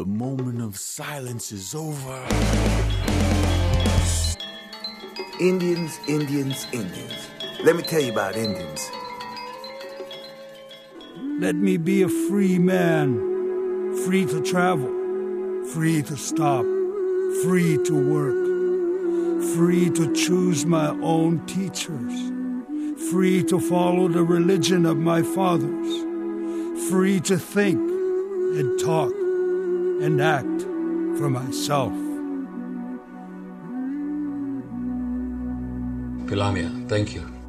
The moment of silence is over. Indians, Indians, Indians. Let me tell you about Indians. Let me be a free man, free to travel, free to stop, free to work, free to choose my own teachers, free to follow the religion of my fathers, free to think and talk and act for myself. Pilamia, thank you.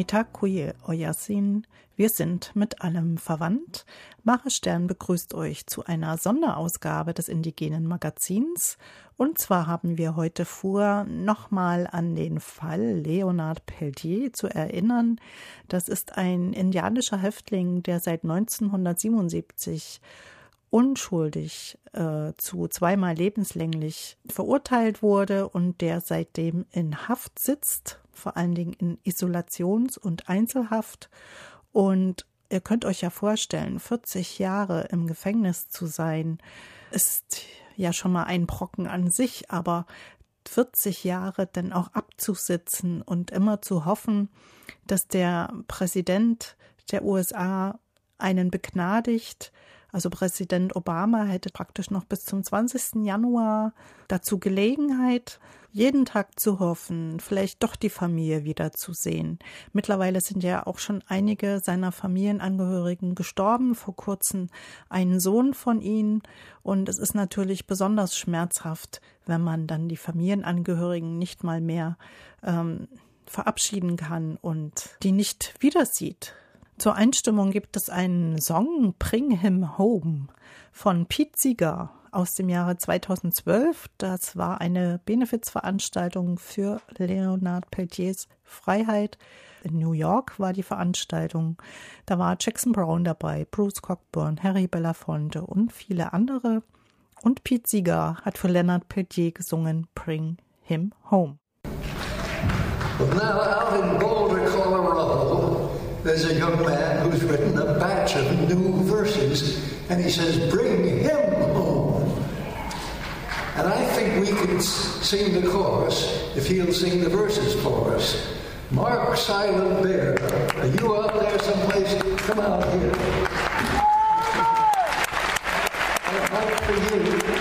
Mitakuye Oyasin, wir sind mit allem verwandt. Mare Stern begrüßt euch zu einer Sonderausgabe des indigenen Magazins. Und zwar haben wir heute vor, nochmal an den Fall Leonard Peltier zu erinnern. Das ist ein indianischer Häftling, der seit 1977 unschuldig äh, zu zweimal lebenslänglich verurteilt wurde und der seitdem in Haft sitzt, vor allen Dingen in Isolations- und Einzelhaft. Und ihr könnt euch ja vorstellen, 40 Jahre im Gefängnis zu sein, ist ja schon mal ein Brocken an sich, aber 40 Jahre dann auch abzusitzen und immer zu hoffen, dass der Präsident der USA einen begnadigt, also Präsident Obama hätte praktisch noch bis zum 20. Januar dazu Gelegenheit, jeden Tag zu hoffen, vielleicht doch die Familie wiederzusehen. Mittlerweile sind ja auch schon einige seiner Familienangehörigen gestorben, vor kurzem ein Sohn von ihnen. Und es ist natürlich besonders schmerzhaft, wenn man dann die Familienangehörigen nicht mal mehr ähm, verabschieden kann und die nicht wieder sieht. Zur Einstimmung gibt es einen Song Bring Him Home von Pete Seeger aus dem Jahre 2012. Das war eine Benefizveranstaltung für Leonard Peltiers Freiheit. In New York war die Veranstaltung. Da war Jackson Brown dabei, Bruce Cockburn, Harry Belafonte und viele andere. Und Pete Seeger hat für Leonard Peltier gesungen Bring Him Home. Now out in Boulder, Colorado, there's a young man who's written a batch of new verses, and he says, Bring him home. And I think we can sing the chorus if he'll sing the verses for us. Mark Silent Bear, are you out there someplace? Come out here. I'd like for you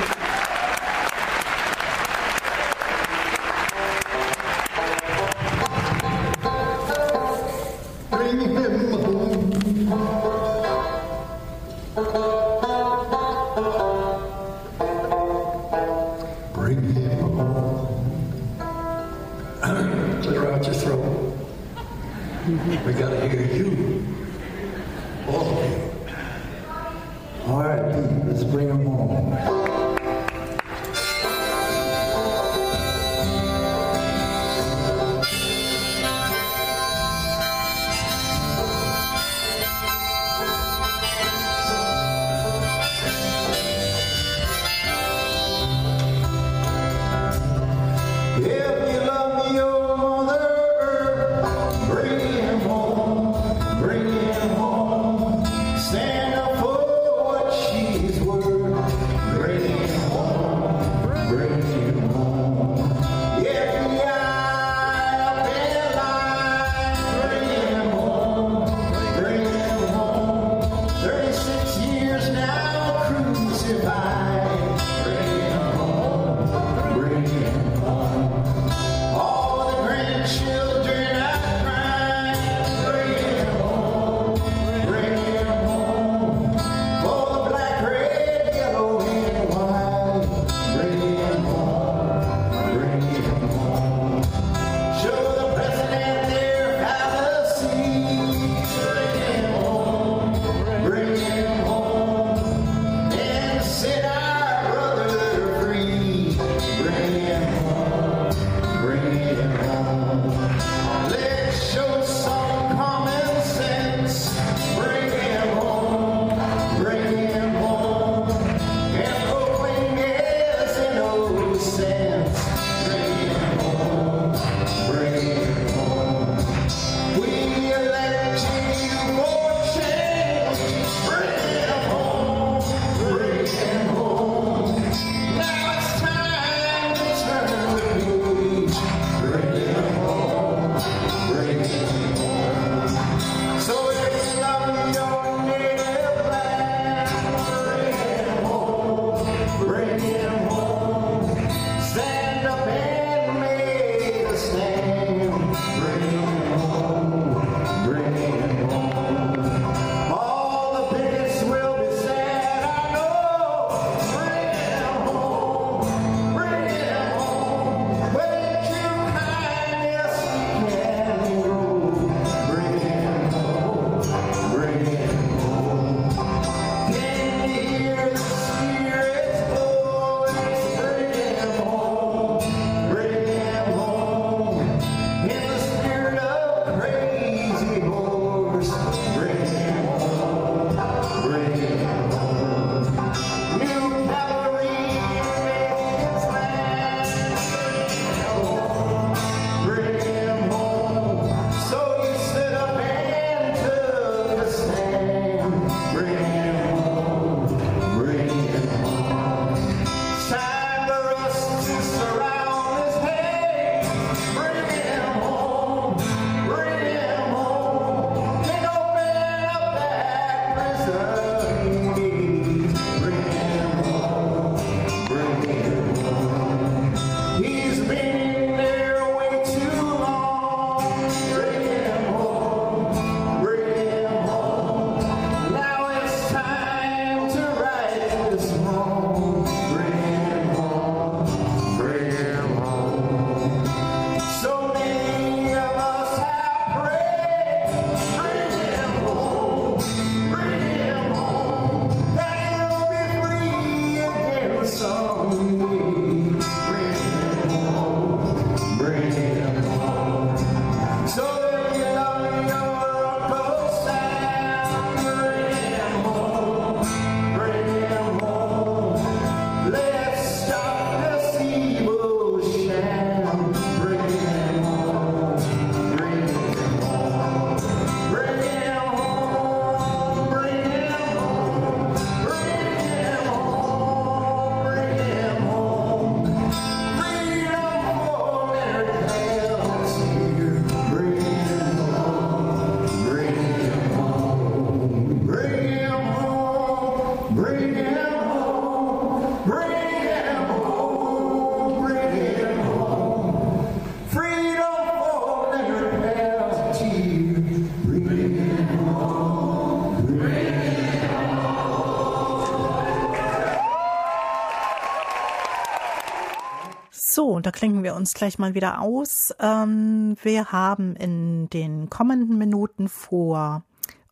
uns gleich mal wieder aus. Ähm, wir haben in den kommenden Minuten vor,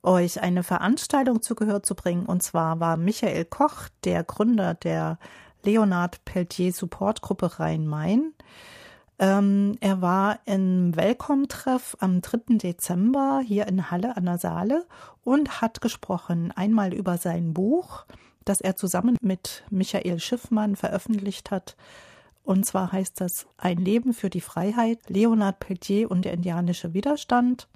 euch eine Veranstaltung zu Gehör zu bringen. Und zwar war Michael Koch, der Gründer der Leonard Peltier Supportgruppe Rhein-Main. Ähm, er war im Welcome-Treff am 3. Dezember hier in Halle an der Saale und hat gesprochen einmal über sein Buch, das er zusammen mit Michael Schiffmann veröffentlicht hat. Und zwar heißt das Ein Leben für die Freiheit, Leonard Peltier und der indianische Widerstand.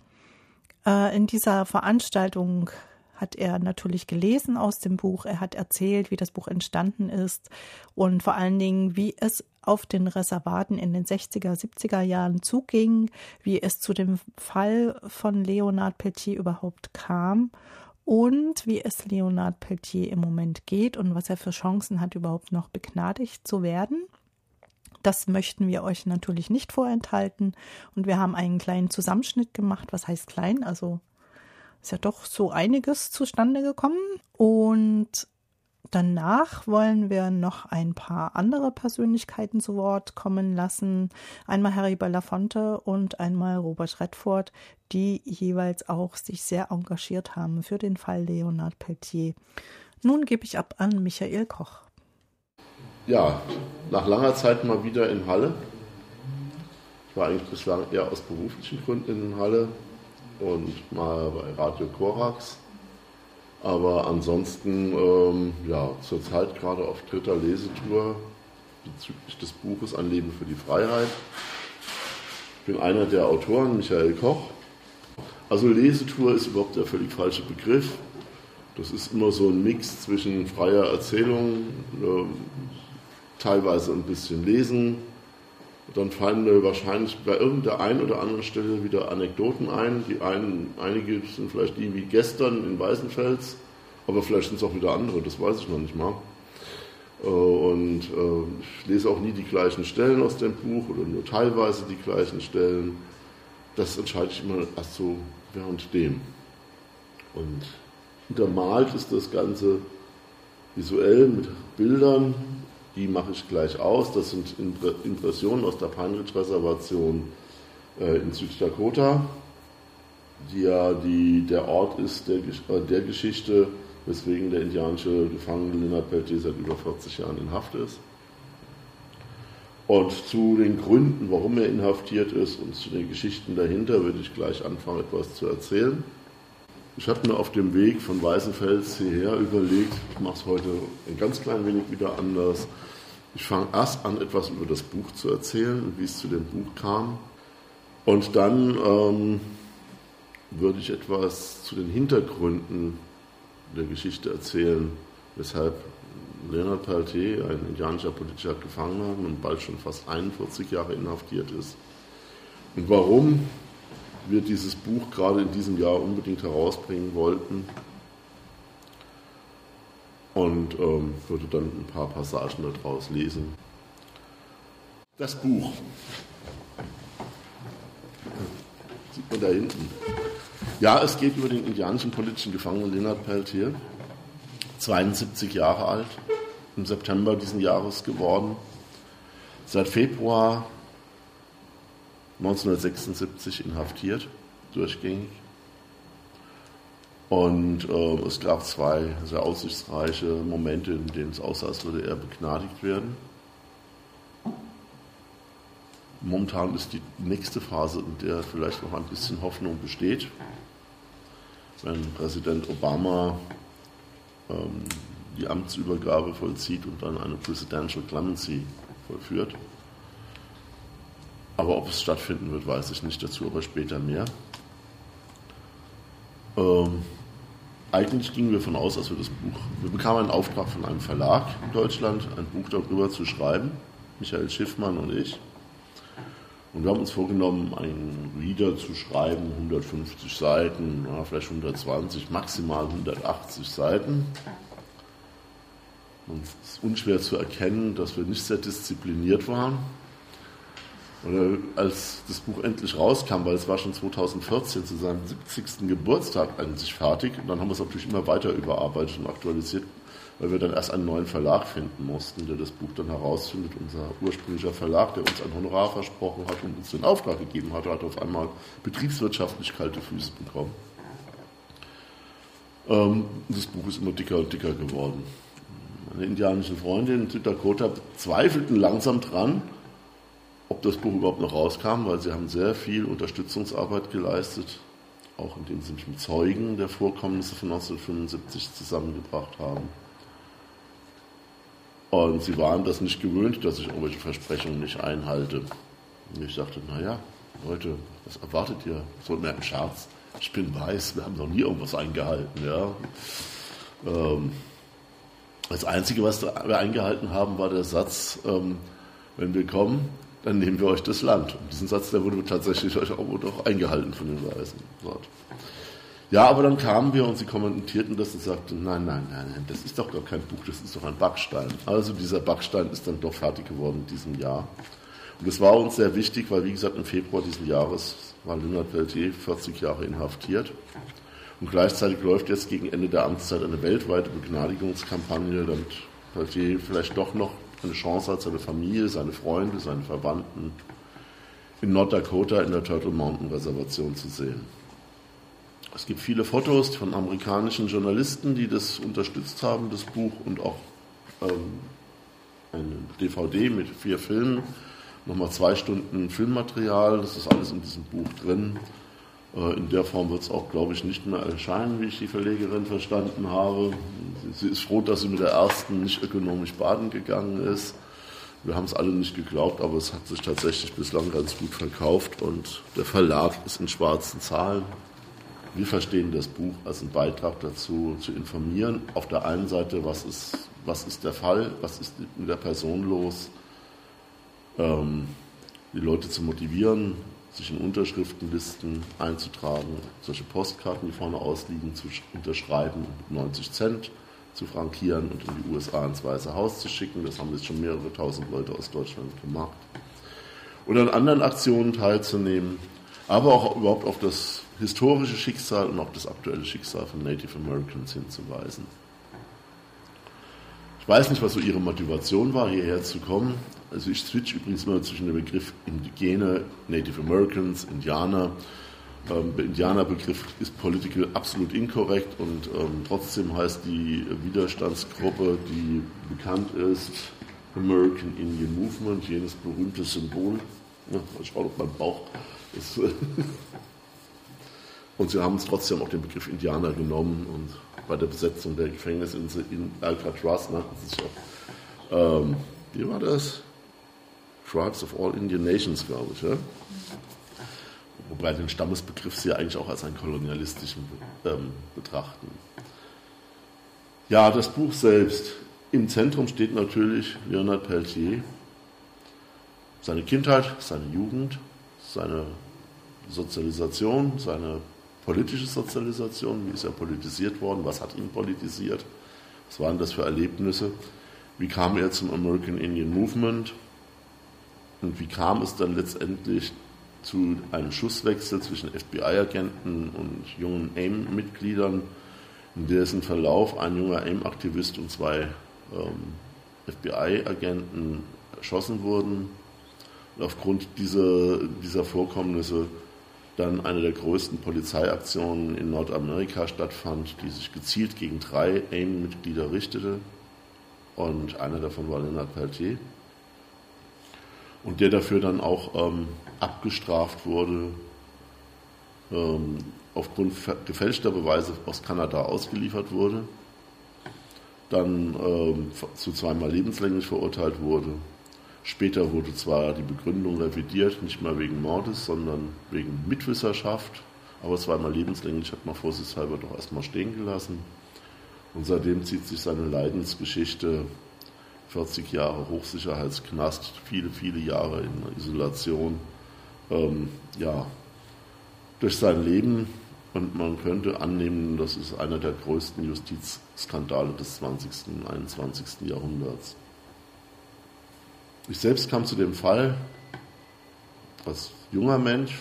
Äh, in dieser Veranstaltung hat er natürlich gelesen aus dem Buch. Er hat erzählt, wie das Buch entstanden ist und vor allen Dingen, wie es auf den Reservaten in den 60er, 70er Jahren zuging, wie es zu dem Fall von Leonard Peltier überhaupt kam und wie es Leonard Peltier im Moment geht und was er für Chancen hat, überhaupt noch begnadigt zu werden. Das möchten wir euch natürlich nicht vorenthalten. Und wir haben einen kleinen Zusammenschnitt gemacht. Was heißt klein? Also ist ja doch so einiges zustande gekommen. Und danach wollen wir noch ein paar andere Persönlichkeiten zu Wort kommen lassen. Einmal Harry Belafonte und einmal Robert Redford, die jeweils auch sich sehr engagiert haben für den Fall Leonard Peltier. Nun gebe ich ab an Michael Koch ja, nach langer Zeit mal wieder in Halle. Ich war eigentlich bislang eher aus beruflichen Gründen in Halle und mal bei Radio Korax. Aber ansonsten, ähm, ja, zurzeit gerade auf dritter Lesetour bezüglich des Buches Ein Leben für die Freiheit. Ich bin einer der Autoren, Michael Koch. Also Lesetour ist überhaupt der völlig falsche Begriff. Das ist immer so ein Mix zwischen freier Erzählung, ähm, teilweise ein bisschen lesen. Dann fallen mir wahrscheinlich bei irgendeiner oder anderen Stelle wieder Anekdoten ein. Die einen, einige sind vielleicht die wie gestern in Weißenfels, aber vielleicht sind es auch wieder andere, das weiß ich noch nicht mal. Äh, und äh, ich lese auch nie die gleichen Stellen aus dem Buch oder nur teilweise die gleichen Stellen. Das entscheide ich immer erst so während dem. Und untermalt ist das Ganze visuell mit Bildern, die mache ich gleich aus. Das sind Impressionen aus der Pine Ridge Reservation äh, in Süddakota, die ja die, der Ort ist der, äh, der Geschichte, weswegen der indianische Gefangene Leonard Peltier seit über 40 Jahren in Haft ist. Und zu den Gründen, warum er inhaftiert ist und zu den Geschichten dahinter, würde ich gleich anfangen, etwas zu erzählen. Ich habe mir auf dem Weg von Weißenfels hierher überlegt, ich mache es heute ein ganz klein wenig wieder anders. Ich fange erst an, etwas über das Buch zu erzählen und wie es zu dem Buch kam. Und dann ähm, würde ich etwas zu den Hintergründen der Geschichte erzählen, weshalb Leonard Peltier, ein indianischer politischer Gefangener, nun bald schon fast 41 Jahre inhaftiert ist. Und warum wir dieses Buch gerade in diesem Jahr unbedingt herausbringen wollten. Und ähm, würde dann ein paar Passagen daraus lesen. Das Buch. Sieht man da hinten. Ja, es geht über den indianischen politischen Gefangenen Leonard Peltier, 72 Jahre alt, im September diesen Jahres geworden. Seit Februar 1976 inhaftiert, durchgängig. Und äh, es gab zwei sehr aussichtsreiche Momente, in denen es aussah, als würde er begnadigt werden. Momentan ist die nächste Phase, in der vielleicht noch ein bisschen Hoffnung besteht. Wenn Präsident Obama ähm, die Amtsübergabe vollzieht und dann eine Presidential Clemency vollführt. Aber ob es stattfinden wird, weiß ich nicht. Dazu aber später mehr. Ähm, eigentlich gingen wir davon aus, dass wir das Buch, wir bekamen einen Auftrag von einem Verlag in Deutschland, ein Buch darüber zu schreiben, Michael Schiffmann und ich. Und wir haben uns vorgenommen, einen Reader zu schreiben, 150 Seiten, vielleicht 120, maximal 180 Seiten. Und es ist unschwer zu erkennen, dass wir nicht sehr diszipliniert waren. Und als das Buch endlich rauskam, weil es war schon 2014 zu seinem 70. Geburtstag eigentlich fertig, und dann haben wir es natürlich immer weiter überarbeitet und aktualisiert, weil wir dann erst einen neuen Verlag finden mussten, der das Buch dann herausfindet. Unser ursprünglicher Verlag, der uns ein Honorar versprochen hat und uns den Auftrag gegeben hat, hat auf einmal betriebswirtschaftlich kalte Füße bekommen. Ähm, das Buch ist immer dicker und dicker geworden. Meine indianischen Freunde in Süddakota zweifelten langsam dran, ob das Buch überhaupt noch rauskam, weil sie haben sehr viel Unterstützungsarbeit geleistet, auch indem sie mich mit Zeugen der Vorkommnisse von 1975 zusammengebracht haben. Und sie waren das nicht gewöhnt, dass ich irgendwelche Versprechungen nicht einhalte. Und ich dachte, naja, Leute, was erwartet ihr? So mehr im Scherz. Ich bin weiß, wir haben noch nie irgendwas eingehalten. Ja. Ähm, das Einzige, was wir eingehalten haben, war der Satz, ähm, wenn wir kommen, dann nehmen wir euch das Land. Und diesen Satz, der wurde tatsächlich auch noch eingehalten von den Weisen dort. Ja, aber dann kamen wir und sie kommentierten das und sagten, nein, nein, nein, nein, das ist doch gar kein Buch, das ist doch ein Backstein. Also dieser Backstein ist dann doch fertig geworden in diesem Jahr. Und das war uns sehr wichtig, weil wie gesagt im Februar diesen Jahres war Leonard Peltier 40 Jahre inhaftiert. Und gleichzeitig läuft jetzt gegen Ende der Amtszeit eine weltweite Begnadigungskampagne, damit Peltier vielleicht doch noch eine Chance hat, seine Familie, seine Freunde, seine Verwandten in Norddakota in der Turtle Mountain Reservation zu sehen. Es gibt viele Fotos von amerikanischen Journalisten, die das unterstützt haben, das Buch, und auch ähm, eine DVD mit vier Filmen, nochmal zwei Stunden Filmmaterial, das ist alles in diesem Buch drin. Äh, in der Form wird es auch, glaube ich, nicht mehr erscheinen, wie ich die Verlegerin verstanden habe. Sie ist froh, dass sie mit der ersten nicht ökonomisch baden gegangen ist. Wir haben es alle nicht geglaubt, aber es hat sich tatsächlich bislang ganz gut verkauft und der Verlag ist in schwarzen Zahlen. Wir verstehen das Buch als einen Beitrag dazu, zu informieren. Auf der einen Seite, was ist, was ist der Fall, was ist mit der Person los, ähm, die Leute zu motivieren, sich in Unterschriftenlisten einzutragen, solche Postkarten, die vorne ausliegen, zu unterschreiben, 90 Cent zu frankieren und in die USA ins Weiße Haus zu schicken. Das haben jetzt schon mehrere tausend Leute aus Deutschland gemacht. Oder an anderen Aktionen teilzunehmen, aber auch überhaupt auf das historische Schicksal und auch das aktuelle Schicksal von Native Americans hinzuweisen. Ich weiß nicht, was so Ihre Motivation war, hierher zu kommen. Also ich switch übrigens immer zwischen dem Begriff Indigene, Native Americans, Indianer. Ähm, der Indianerbegriff ist political absolut inkorrekt und ähm, trotzdem heißt die Widerstandsgruppe, die bekannt ist, American Indian Movement, jenes berühmte Symbol. Ja, schaue auf meinen Bauch. Das, und sie haben es trotzdem auch den Begriff Indianer genommen und bei der Besetzung der Gefängnisinsel in Alcatraz nannten sie sich auch, ähm, wie war das? Tribes of All Indian Nations, glaube ich. Ja? Wobei den Stammesbegriff sie eigentlich auch als einen kolonialistischen ähm, betrachten. Ja, das Buch selbst. Im Zentrum steht natürlich Leonard Peltier. Seine Kindheit, seine Jugend, seine Sozialisation, seine politische Sozialisation, wie ist er politisiert worden, was hat ihn politisiert, was waren das für Erlebnisse, wie kam er zum American Indian Movement, und wie kam es dann letztendlich zu einem Schusswechsel zwischen FBI-Agenten und jungen AIM-Mitgliedern, in dessen Verlauf ein junger AIM-Aktivist und zwei ähm, FBI-Agenten erschossen wurden. Und aufgrund dieser, dieser Vorkommnisse dann eine der größten Polizeiaktionen in Nordamerika stattfand, die sich gezielt gegen drei AIM-Mitglieder richtete. Und einer davon war Leonard Peltier und der dafür dann auch ähm, abgestraft wurde, ähm, aufgrund gefälschter Beweise aus Kanada ausgeliefert wurde, dann ähm, zu zweimal lebenslänglich verurteilt wurde. Später wurde zwar die Begründung revidiert, nicht mehr wegen Mordes, sondern wegen Mitwisserschaft, aber zweimal lebenslänglich hat man vorsichtshalber doch erstmal stehen gelassen. Und seitdem zieht sich seine Leidensgeschichte 40 Jahre Hochsicherheitsknast, viele, viele Jahre in Isolation, ähm, ja, durch sein Leben Und man könnte annehmen, das ist einer der größten Justizskandale des 20. und 21. Jahrhunderts. Ich selbst kam zu dem Fall als junger Mensch,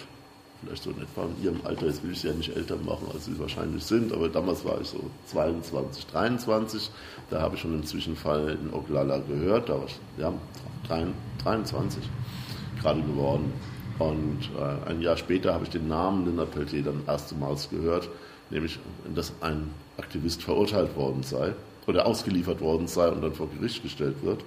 vielleicht so in etwa in ihrem Alter, jetzt will ich sie ja nicht älter machen, als sie wahrscheinlich sind, aber damals war ich so 22, 23, da habe ich schon den Zwischenfall in Oglala gehört, da war ich ja, 23 gerade geworden. Und äh, ein Jahr später habe ich den Namen Linda Peltier dann erstmals gehört, nämlich, dass ein Aktivist verurteilt worden sei oder ausgeliefert worden sei und dann vor Gericht gestellt wird.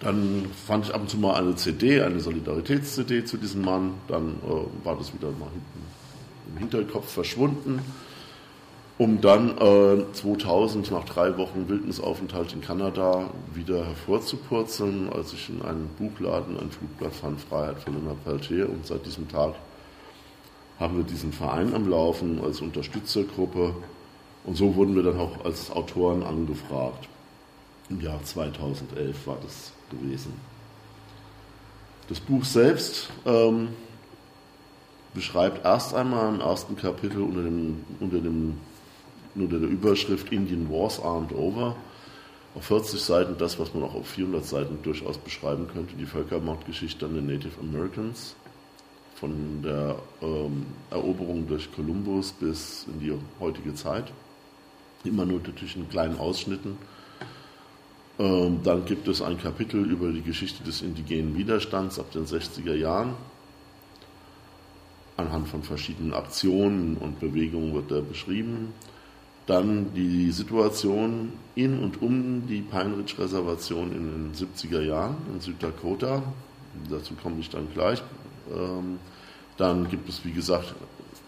Dann fand ich ab und zu mal eine CD, eine Solidaritäts-CD zu diesem Mann. Dann äh, war das wieder mal hinten im Hinterkopf verschwunden, um dann äh, 2000 nach drei Wochen Wildnisaufenthalt in Kanada wieder hervorzupurzeln, als ich in einem Buchladen ein Flugblatt fand, Freiheit von Lena Peltier. Und seit diesem Tag haben wir diesen Verein am Laufen als Unterstützergruppe. Und so wurden wir dann auch als Autoren angefragt. Im Jahr 2011 war das gewesen. Das Buch selbst ähm, beschreibt erst einmal im ersten Kapitel unter, dem, unter, dem, unter der Überschrift Indian Wars Aren't Over auf 40 Seiten das, was man auch auf 400 Seiten durchaus beschreiben könnte, die Völkermordgeschichte an den Native Americans, von der ähm, Eroberung durch Kolumbus bis in die heutige Zeit. Immer nur natürlich in kleinen Ausschnitten dann gibt es ein Kapitel über die Geschichte des indigenen Widerstands ab den 60er Jahren. Anhand von verschiedenen Aktionen und Bewegungen wird er beschrieben. Dann die Situation in und um die Pine Ridge Reservation in den 70er Jahren in Süddakota. Dazu komme ich dann gleich. Ähm, dann gibt es, wie gesagt,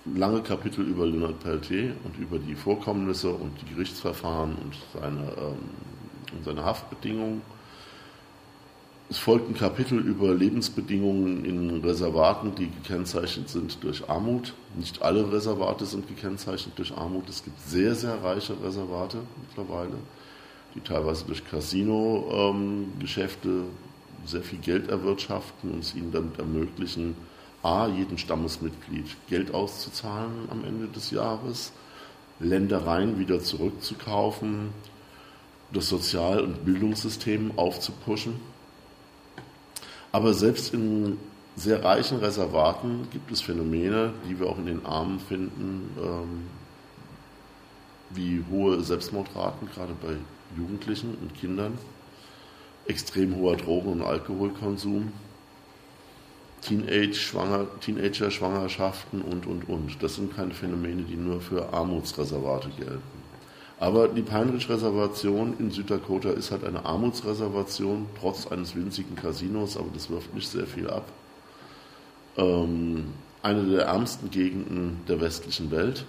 lange Kapitel über Leonard Peltier und über die Vorkommnisse und die Gerichtsverfahren und seine ähm, und seine Haftbedingungen. Es folgt ein Kapitel über Lebensbedingungen in Reservaten, die gekennzeichnet sind durch Armut. Nicht alle Reservate sind gekennzeichnet durch Armut. Es gibt sehr, sehr reiche Reservate mittlerweile, die teilweise durch Casino-Geschäfte sehr viel Geld erwirtschaften und es ihnen damit ermöglichen, A, jeden Stammesmitglied Geld auszuzahlen am Ende des Jahres, Ländereien wieder zurückzukaufen, das Sozial- und Bildungssystem aufzupuschen. Aber selbst in sehr reichen Reservaten gibt es Phänomene, die wir auch in den Armen finden, ähm, wie hohe Selbstmordraten, gerade bei Jugendlichen und Kindern, extrem hoher Drogen- und Alkoholkonsum, Teenager-Schwangerschaften und, und, und. Das sind keine Phänomene, die nur für Armutsreservate gelten. Aber die Pine Ridge Reservation in Süddakota ist halt eine Armutsreservation, trotz eines winzigen Casinos, aber das wirft nicht sehr viel ab. Ähm, eine der ärmsten Gegenden der westlichen Welt,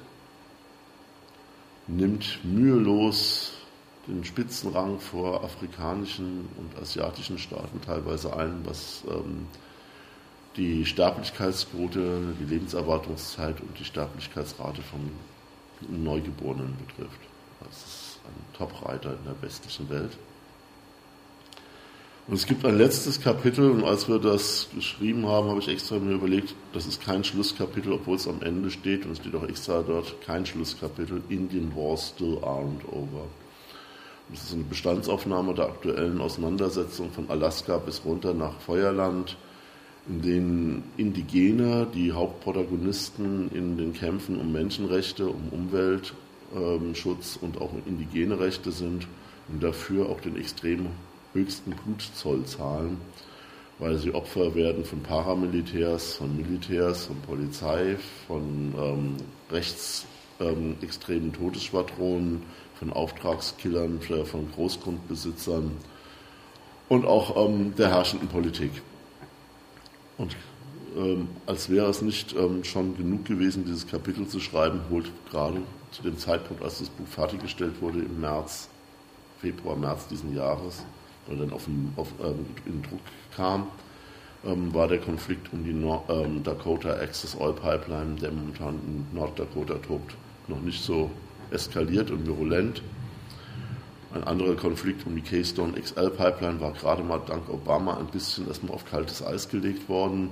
nimmt mühelos den Spitzenrang vor afrikanischen und asiatischen Staaten teilweise ein, was ähm, die Sterblichkeitsquote, die Lebenserwartungszeit und die Sterblichkeitsrate von Neugeborenen betrifft. Top-Reiter in der westlichen Welt. Und es gibt ein letztes Kapitel, und als wir das geschrieben haben, habe ich extra mir überlegt, das ist kein Schlusskapitel, obwohl es am Ende steht, und es steht auch extra dort, kein Schlusskapitel, Indian Wars still aren't over. Das ist eine Bestandsaufnahme der aktuellen Auseinandersetzung von Alaska bis runter nach Feuerland, in denen Indigene die Hauptprotagonisten in den Kämpfen um Menschenrechte, um Umwelt ähm, Schutz und auch indigene Rechte sind und dafür auch den extrem höchsten Blutzoll zahlen, weil sie Opfer werden von Paramilitärs, von Militärs, von Polizei, von ähm, rechtsextremen ähm, Todesschwadronen, von Auftragskillern, von Großgrundbesitzern und auch ähm, der herrschenden Politik. Und ähm, als wäre es nicht ähm, schon genug gewesen, dieses Kapitel zu schreiben, holt gerade zu dem Zeitpunkt, als das Buch fertiggestellt wurde, im März, Februar, März diesen Jahres, oder dann auf, auf, ähm, in Druck kam, ähm, war der Konflikt um die Nord ähm, Dakota Access Oil Pipeline, der momentan in Norddakota tobt, noch nicht so eskaliert und virulent. Ein anderer Konflikt um die Keystone XL Pipeline war gerade mal dank Obama ein bisschen erstmal auf kaltes Eis gelegt worden.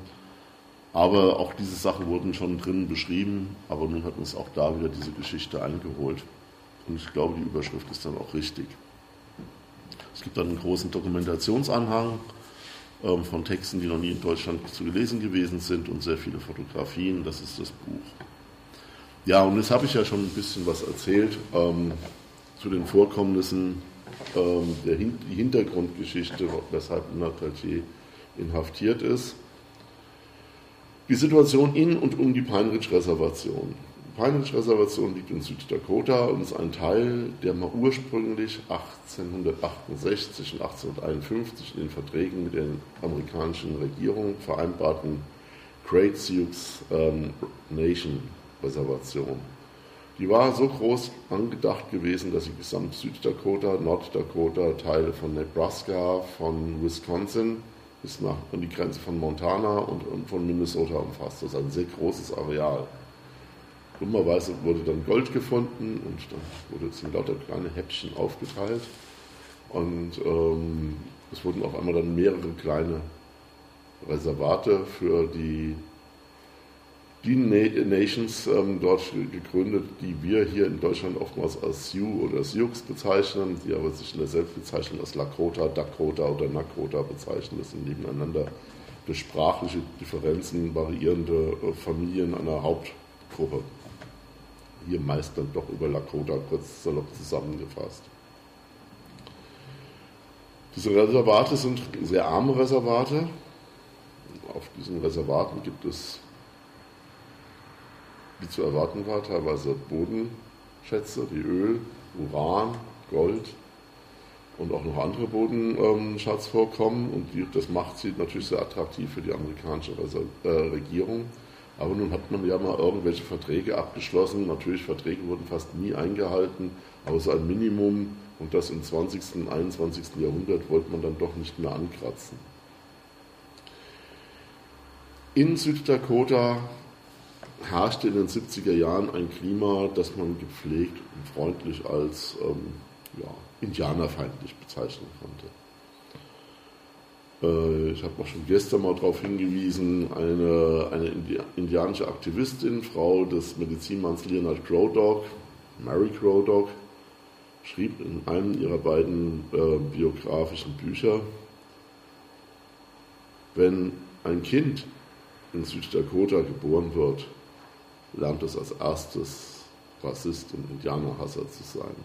Aber auch diese Sachen wurden schon drin beschrieben, aber nun hat uns auch da wieder diese Geschichte eingeholt. Und ich glaube, die Überschrift ist dann auch richtig. Es gibt dann einen großen Dokumentationsanhang ähm, von Texten, die noch nie in Deutschland zu gelesen gewesen sind und sehr viele Fotografien. Das ist das Buch. Ja, und jetzt habe ich ja schon ein bisschen was erzählt ähm, zu den Vorkommnissen, ähm, der, die Hintergrundgeschichte, weshalb Nataltier inhaftiert ist. Die Situation in und um die Pine-Ridge-Reservation. Die Pine-Ridge-Reservation liegt in Süddakota und ist ein Teil der mal ursprünglich 1868 und 1851 in den Verträgen mit der amerikanischen Regierung vereinbarten Great Sioux ähm, Nation Reservation. Die war so groß angedacht gewesen, dass sie gesamt Süddakota, Norddakota, Teile von Nebraska, von Wisconsin bis nach an die Grenze von Montana und, und von Minnesota umfasst. Das ist ein sehr großes Areal. Dummerweise wurde dann Gold gefunden und dann wurde es in lauter kleine Häppchen aufgeteilt. Und ähm, es wurden auf einmal dann mehrere kleine Reservate für die die Nations ähm, dort gegründet, die wir hier in Deutschland oftmals als Sioux oder Sioux bezeichnen, die aber sich in der Selbstbezeichnung als Lakota, Dakota oder Nakota bezeichnen. Das sind nebeneinander durch sprachliche Differenzen variierende äh, Familien einer Hauptgruppe. Hier meist dann doch über Lakota kurz salopp zusammengefasst. Diese Reservate sind sehr arme Reservate. Auf diesen Reservaten gibt es wie zu erwarten war, teilweise Bodenschätze wie Öl, Uran, Gold und auch noch andere Bodenschatzvorkommen. Und die, das macht sie natürlich sehr attraktiv für die amerikanische äh, Regierung. Aber nun hat man ja mal irgendwelche Verträge abgeschlossen. Natürlich, Verträge wurden fast nie eingehalten, so ein Minimum und das im 20. und 21. Jahrhundert wollte man dann doch nicht mehr ankratzen. In Süddakota herrschte in den 70er Jahren ein Klima, das man gepflegt und freundlich als ähm, ja, indianerfeindlich bezeichnen konnte. Äh, ich habe auch schon gestern mal darauf hingewiesen, eine, eine indianische Aktivistin, Frau des Medizinmanns Leonard Crowdog, Mary Crowdog, schrieb in einem ihrer beiden äh, biografischen Bücher, wenn ein Kind in Süddakota geboren wird, lernt es als erstes Rassist und Indianerhasser zu sein.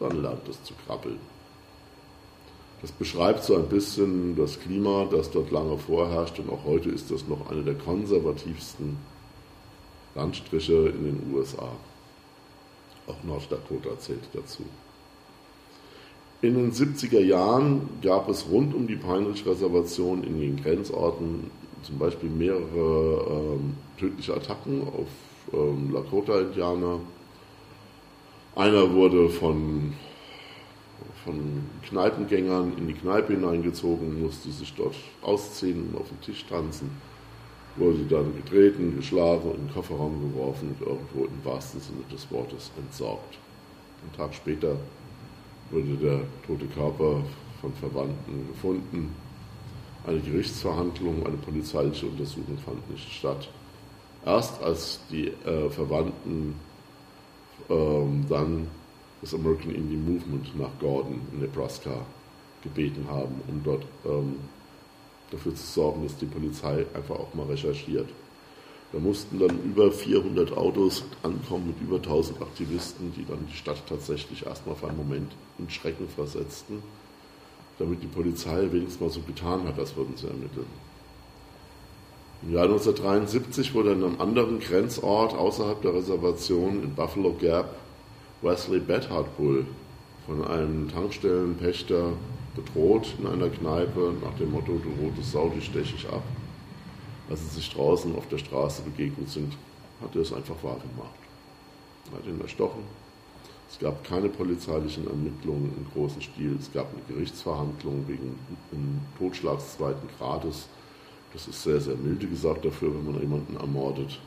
Dann lernt es zu krabbeln. Das beschreibt so ein bisschen das Klima, das dort lange vorherrscht und auch heute ist das noch eine der konservativsten Landstriche in den USA. Auch Norddakota zählt dazu. In den 70er Jahren gab es rund um die Peinrich-Reservation in den Grenzorten zum Beispiel mehrere ähm, tödliche Attacken auf ähm, Lakota-Indianer. Einer wurde von, von Kneipengängern in die Kneipe hineingezogen, musste sich dort ausziehen und auf den Tisch tanzen, wurde dann getreten, geschlagen, in den Kofferraum geworfen und irgendwo im wahrsten Sinne des Wortes entsorgt. Einen Tag später wurde der tote Körper von Verwandten gefunden. Eine Gerichtsverhandlung, eine polizeiliche Untersuchung fand nicht statt. Erst als die äh, Verwandten ähm, dann das American Indian Movement nach Gordon in Nebraska gebeten haben, um dort ähm, dafür zu sorgen, dass die Polizei einfach auch mal recherchiert. Da mussten dann über 400 Autos ankommen mit über 1000 Aktivisten, die dann die Stadt tatsächlich erstmal für einen Moment in Schrecken versetzten, damit die Polizei wenigstens mal so getan hat, als würden sie ermitteln. Im Jahr 1973 wurde in einem anderen Grenzort außerhalb der Reservation in Buffalo Gap Wesley Bethard Bull von einem Tankstellenpächter bedroht in einer Kneipe nach dem Motto, du rote Sau, die steche ich ab. Als sie sich draußen auf der Straße begegnet sind, hat er es einfach wahrgemacht. Er hat ihn erstochen. Es gab keine polizeilichen Ermittlungen im großen Stil. Es gab eine Gerichtsverhandlung wegen Totschlags zweiten Grades das ist sehr, sehr milde gesagt dafür, wenn man jemanden ermordet.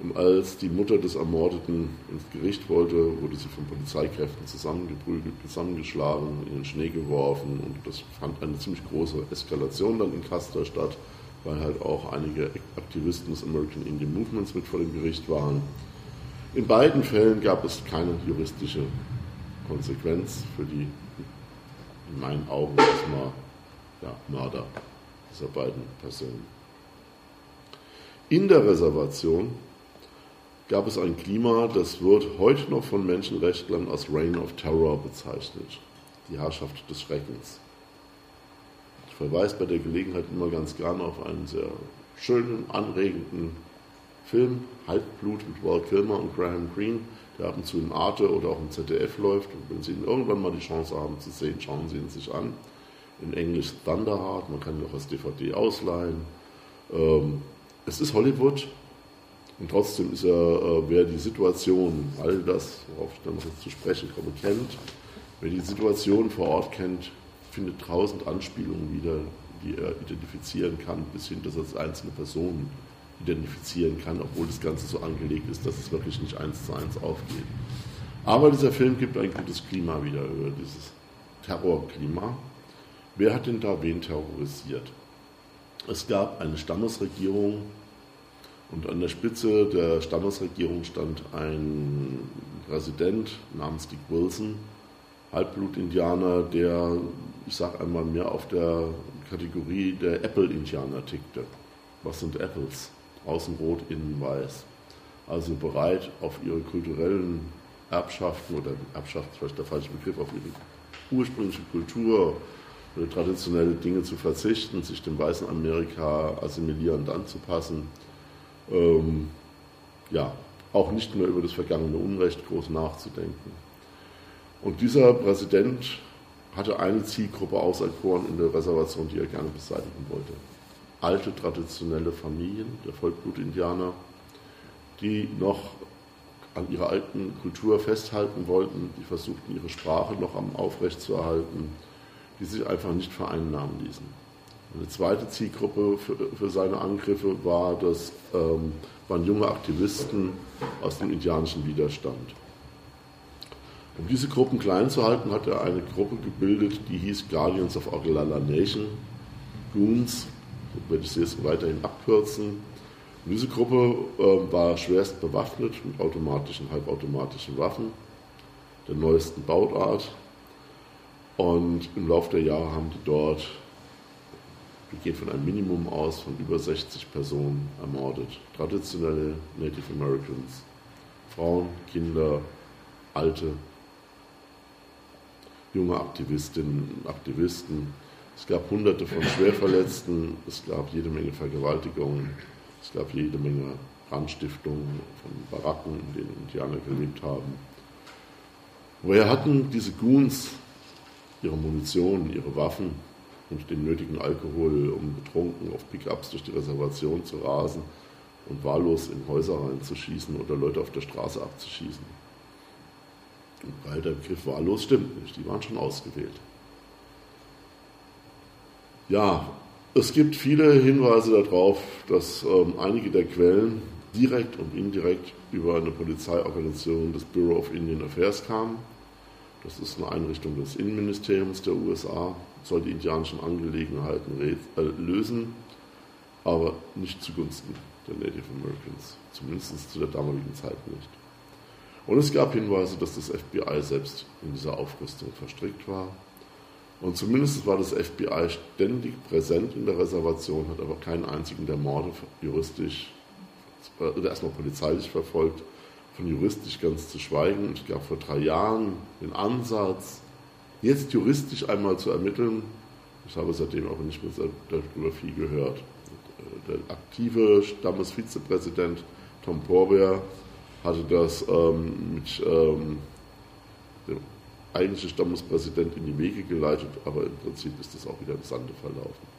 Und als die Mutter des Ermordeten ins Gericht wollte, wurde sie von Polizeikräften zusammengeprügelt, zusammengeschlagen, in den Schnee geworfen und das fand eine ziemlich große Eskalation dann in Castor statt, weil halt auch einige Aktivisten des American Indian Movements mit vor dem Gericht waren. In beiden Fällen gab es keine juristische Konsequenz für die, in meinen Augen erstmal, ja, Mörder dieser beiden Personen. In der Reservation gab es ein Klima, das wird heute noch von Menschenrechtlern als Reign of Terror bezeichnet, die Herrschaft des Schreckens. Ich verweise bei der Gelegenheit immer ganz gerne auf einen sehr schönen, anregenden Film, Halbblut mit Walt Kilmer und Graham Greene, der ab und zu in Arte oder auch im ZDF läuft. Und wenn Sie ihn irgendwann mal die Chance haben zu sehen, schauen Sie ihn sich an. In Englisch Thunderheart, man kann ihn auch als DVD ausleihen. Ähm, es ist Hollywood, und trotzdem ist er, äh, wer die Situation, all das, worauf ich dann noch zu sprechen komme, kennt, wer die Situation vor Ort kennt, findet tausend Anspielungen wieder, die er identifizieren kann, bis hin, dass er als einzelne Personen identifizieren kann, obwohl das Ganze so angelegt ist, dass es wirklich nicht eins zu eins aufgeht. Aber dieser Film gibt ein gutes Klima wieder dieses Terrorklima. Wer hat denn da wen terrorisiert? Es gab eine Stammesregierung, und an der Spitze der Stammesregierung stand ein Präsident namens Dick Wilson, Halbblut-Indianer, der, ich sage einmal, mehr auf der Kategorie der Apple-Indianer tickte. Was sind Apples? Außen rot, innen weiß. Also bereit, auf ihre kulturellen Erbschaften, oder Erbschaft ist vielleicht der falsche Begriff, auf ihre ursprüngliche Kultur, traditionelle Dinge zu verzichten, sich dem weißen Amerika assimilierend anzupassen ähm, ja, auch nicht mehr über das vergangene Unrecht groß nachzudenken. Und dieser Präsident hatte eine Zielgruppe auserkoren in der Reservation, die er gerne beseitigen wollte. Alte traditionelle Familien der Vollblutindianer, die noch an ihrer alten Kultur festhalten wollten, die versuchten, ihre Sprache noch am aufrechtzuerhalten, die sich einfach nicht vereinnahmen ließen. Eine zweite Zielgruppe für, für seine Angriffe war das, ähm, waren junge Aktivisten aus dem indianischen Widerstand. Um diese Gruppen klein zu halten, hat er eine Gruppe gebildet, die hieß Guardians of Oglala Nation, Goons, werde ich sie jetzt weiterhin abkürzen. Und diese Gruppe äh, war schwerst bewaffnet mit automatischen, halbautomatischen Waffen der neuesten Bautart. Und im Laufe der Jahre haben die dort wir gehen von einem Minimum aus von über 60 Personen ermordet. Traditionelle Native Americans. Frauen, Kinder, Alte, junge Aktivistinnen und Aktivisten. Es gab hunderte von Schwerverletzten, es gab jede Menge Vergewaltigungen, es gab jede Menge Brandstiftungen von Baracken, in denen Indianer gelebt haben. Woher hatten diese Goons ihre Munition, ihre Waffen? und den nötigen Alkohol, um betrunken auf Pickups durch die Reservation zu rasen und wahllos in Häuser reinzuschießen oder Leute auf der Straße abzuschießen. Und weil der Begriff wahllos stimmt nicht, die waren schon ausgewählt. Ja, es gibt viele Hinweise darauf, dass ähm, einige der Quellen direkt und indirekt über eine Polizeiorganisation des Bureau of Indian Affairs kamen. Das ist eine Einrichtung des Innenministeriums der USA, soll die indianischen Angelegenheiten äh, lösen, aber nicht zugunsten der Native Americans, zumindest zu der damaligen Zeit nicht. Und es gab Hinweise, dass das FBI selbst in dieser Aufrüstung verstrickt war. Und zumindest war das FBI ständig präsent in der Reservation, hat aber keinen einzigen der Morde juristisch äh, oder erstmal polizeilich verfolgt, von juristisch ganz zu schweigen. Es gab vor drei Jahren den Ansatz, jetzt juristisch einmal zu ermitteln. Ich habe seitdem aber nicht mehr darüber viel gehört. Der aktive Stammesvizepräsident Tom Porber hatte das ähm, mit ähm, dem eigentlichen Stammespräsident in die Wege geleitet, aber im Prinzip ist das auch wieder im Sande verlaufen.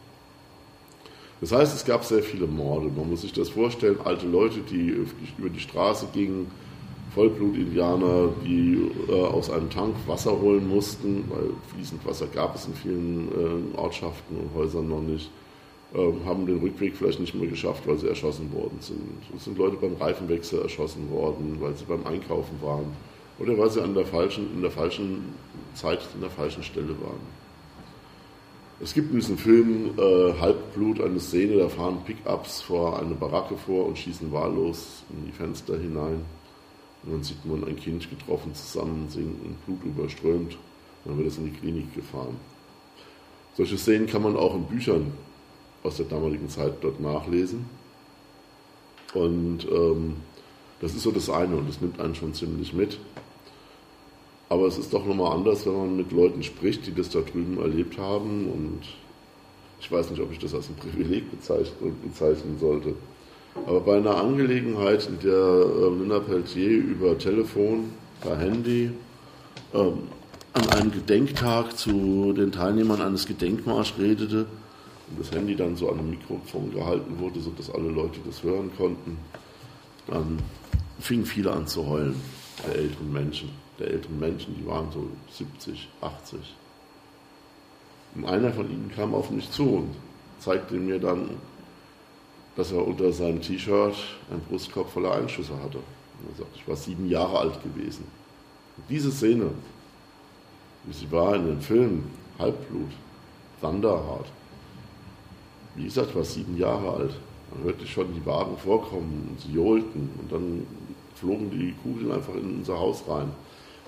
Das heißt, es gab sehr viele Morde. Man muss sich das vorstellen, alte Leute, die über die Straße gingen, Vollblut-Indianer, die äh, aus einem Tank Wasser holen mussten, weil fließend Wasser gab es in vielen äh, Ortschaften und Häusern noch nicht, äh, haben den Rückweg vielleicht nicht mehr geschafft, weil sie erschossen worden sind. Es sind Leute beim Reifenwechsel erschossen worden, weil sie beim Einkaufen waren oder weil sie an der falschen, in der falschen Zeit an der falschen Stelle waren. Es gibt in diesem Film äh, Halbblut eine Szene, da fahren Pickups vor eine Baracke vor und schießen wahllos in die Fenster hinein. Und dann sieht man ein Kind getroffen, zusammensinken, Blut überströmt. Und dann wird es in die Klinik gefahren. Solche Szenen kann man auch in Büchern aus der damaligen Zeit dort nachlesen. Und ähm, das ist so das eine und das nimmt einen schon ziemlich mit. Aber es ist doch nochmal anders, wenn man mit Leuten spricht, die das da drüben erlebt haben. Und ich weiß nicht, ob ich das als ein Privileg bezeichnen sollte. Aber bei einer Angelegenheit, in der äh, Nina Pelletier über Telefon, per Handy, ähm, an einem Gedenktag zu den Teilnehmern eines Gedenkmarsch redete und das Handy dann so an einem Mikrofon gehalten wurde, sodass alle Leute das hören konnten, dann fingen viele an zu heulen, der älteren Menschen der älteren Menschen, die waren so 70, 80. Und einer von ihnen kam auf mich zu und zeigte mir dann, dass er unter seinem T-Shirt einen Brustkorb voller Einschüsse hatte. Und er sagte, ich war sieben Jahre alt gewesen. Und diese Szene, wie sie war in dem Film Halbblut, Thunderheart, wie gesagt, ich war sieben Jahre alt. Man hörte schon die Wagen vorkommen und sie johlten und dann flogen die Kugeln einfach in unser Haus rein.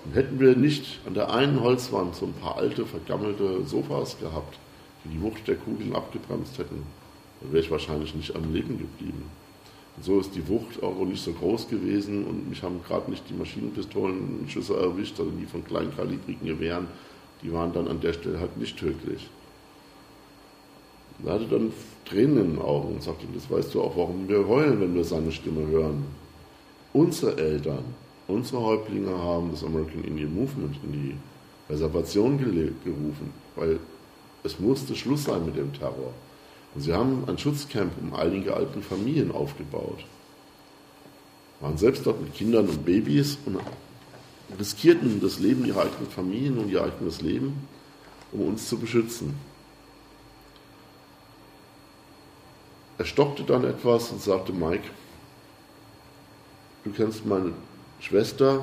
Und hätten wir nicht an der einen Holzwand so ein paar alte, vergammelte Sofas gehabt, die die Wucht der Kugeln abgebremst hätten, dann wäre ich wahrscheinlich nicht am Leben geblieben. Und so ist die Wucht auch nicht so groß gewesen und mich haben gerade nicht die Maschinenpistolenschüsse erwischt, sondern die von kleinkalibrigen Gewehren, die waren dann an der Stelle halt nicht tödlich. Er hatte dann Tränen in den Augen und sagte, das weißt du auch, warum wir heulen, wenn wir seine Stimme hören. Unsere Eltern, Unsere Häuptlinge haben das American Indian Movement in die Reservation gerufen, weil es musste Schluss sein mit dem Terror. Und sie haben ein Schutzcamp um einige alte Familien aufgebaut. Waren selbst dort mit Kindern und Babys und riskierten das Leben ihrer eigenen Familien und ihr eigenes Leben, um uns zu beschützen. Er stockte dann etwas und sagte, Mike, du kennst meine Schwester,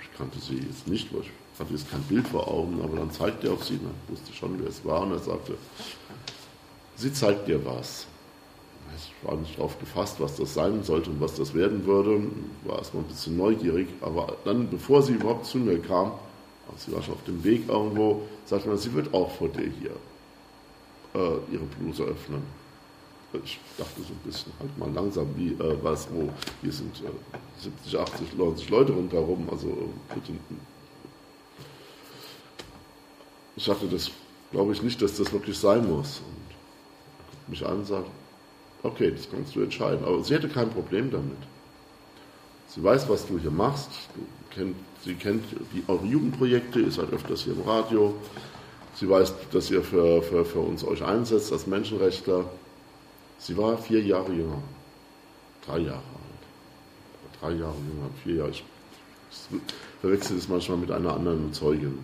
ich kannte sie jetzt nicht, weil ich hatte jetzt kein Bild vor Augen, aber dann zeigte er auf sie, man wusste schon, wer es war, und er sagte, sie zeigt dir was. Ich war nicht darauf gefasst, was das sein sollte und was das werden würde, war erstmal ein bisschen neugierig, aber dann, bevor sie überhaupt zu mir kam, also sie war schon auf dem Weg irgendwo, sagte man, sie wird auch vor dir hier äh, ihre Bluse öffnen ich dachte so ein bisschen halt mal langsam, wie äh, was, wo, hier sind äh, 70, 80, 90 Leute rundherum, also bitte. Ich sagte, das glaube ich nicht, dass das wirklich sein muss. Mich an und sagt, okay, das kannst du entscheiden. Aber sie hätte kein Problem damit. Sie weiß, was du hier machst. Du kennt, sie kennt die, eure Jugendprojekte, ihr seid öfters hier im Radio. Sie weiß, dass ihr für, für, für uns euch einsetzt als Menschenrechtler. Sie war vier Jahre jünger. Drei Jahre alt. Drei Jahre jünger, vier Jahre. Ich verwechsel das manchmal mit einer anderen Zeugin.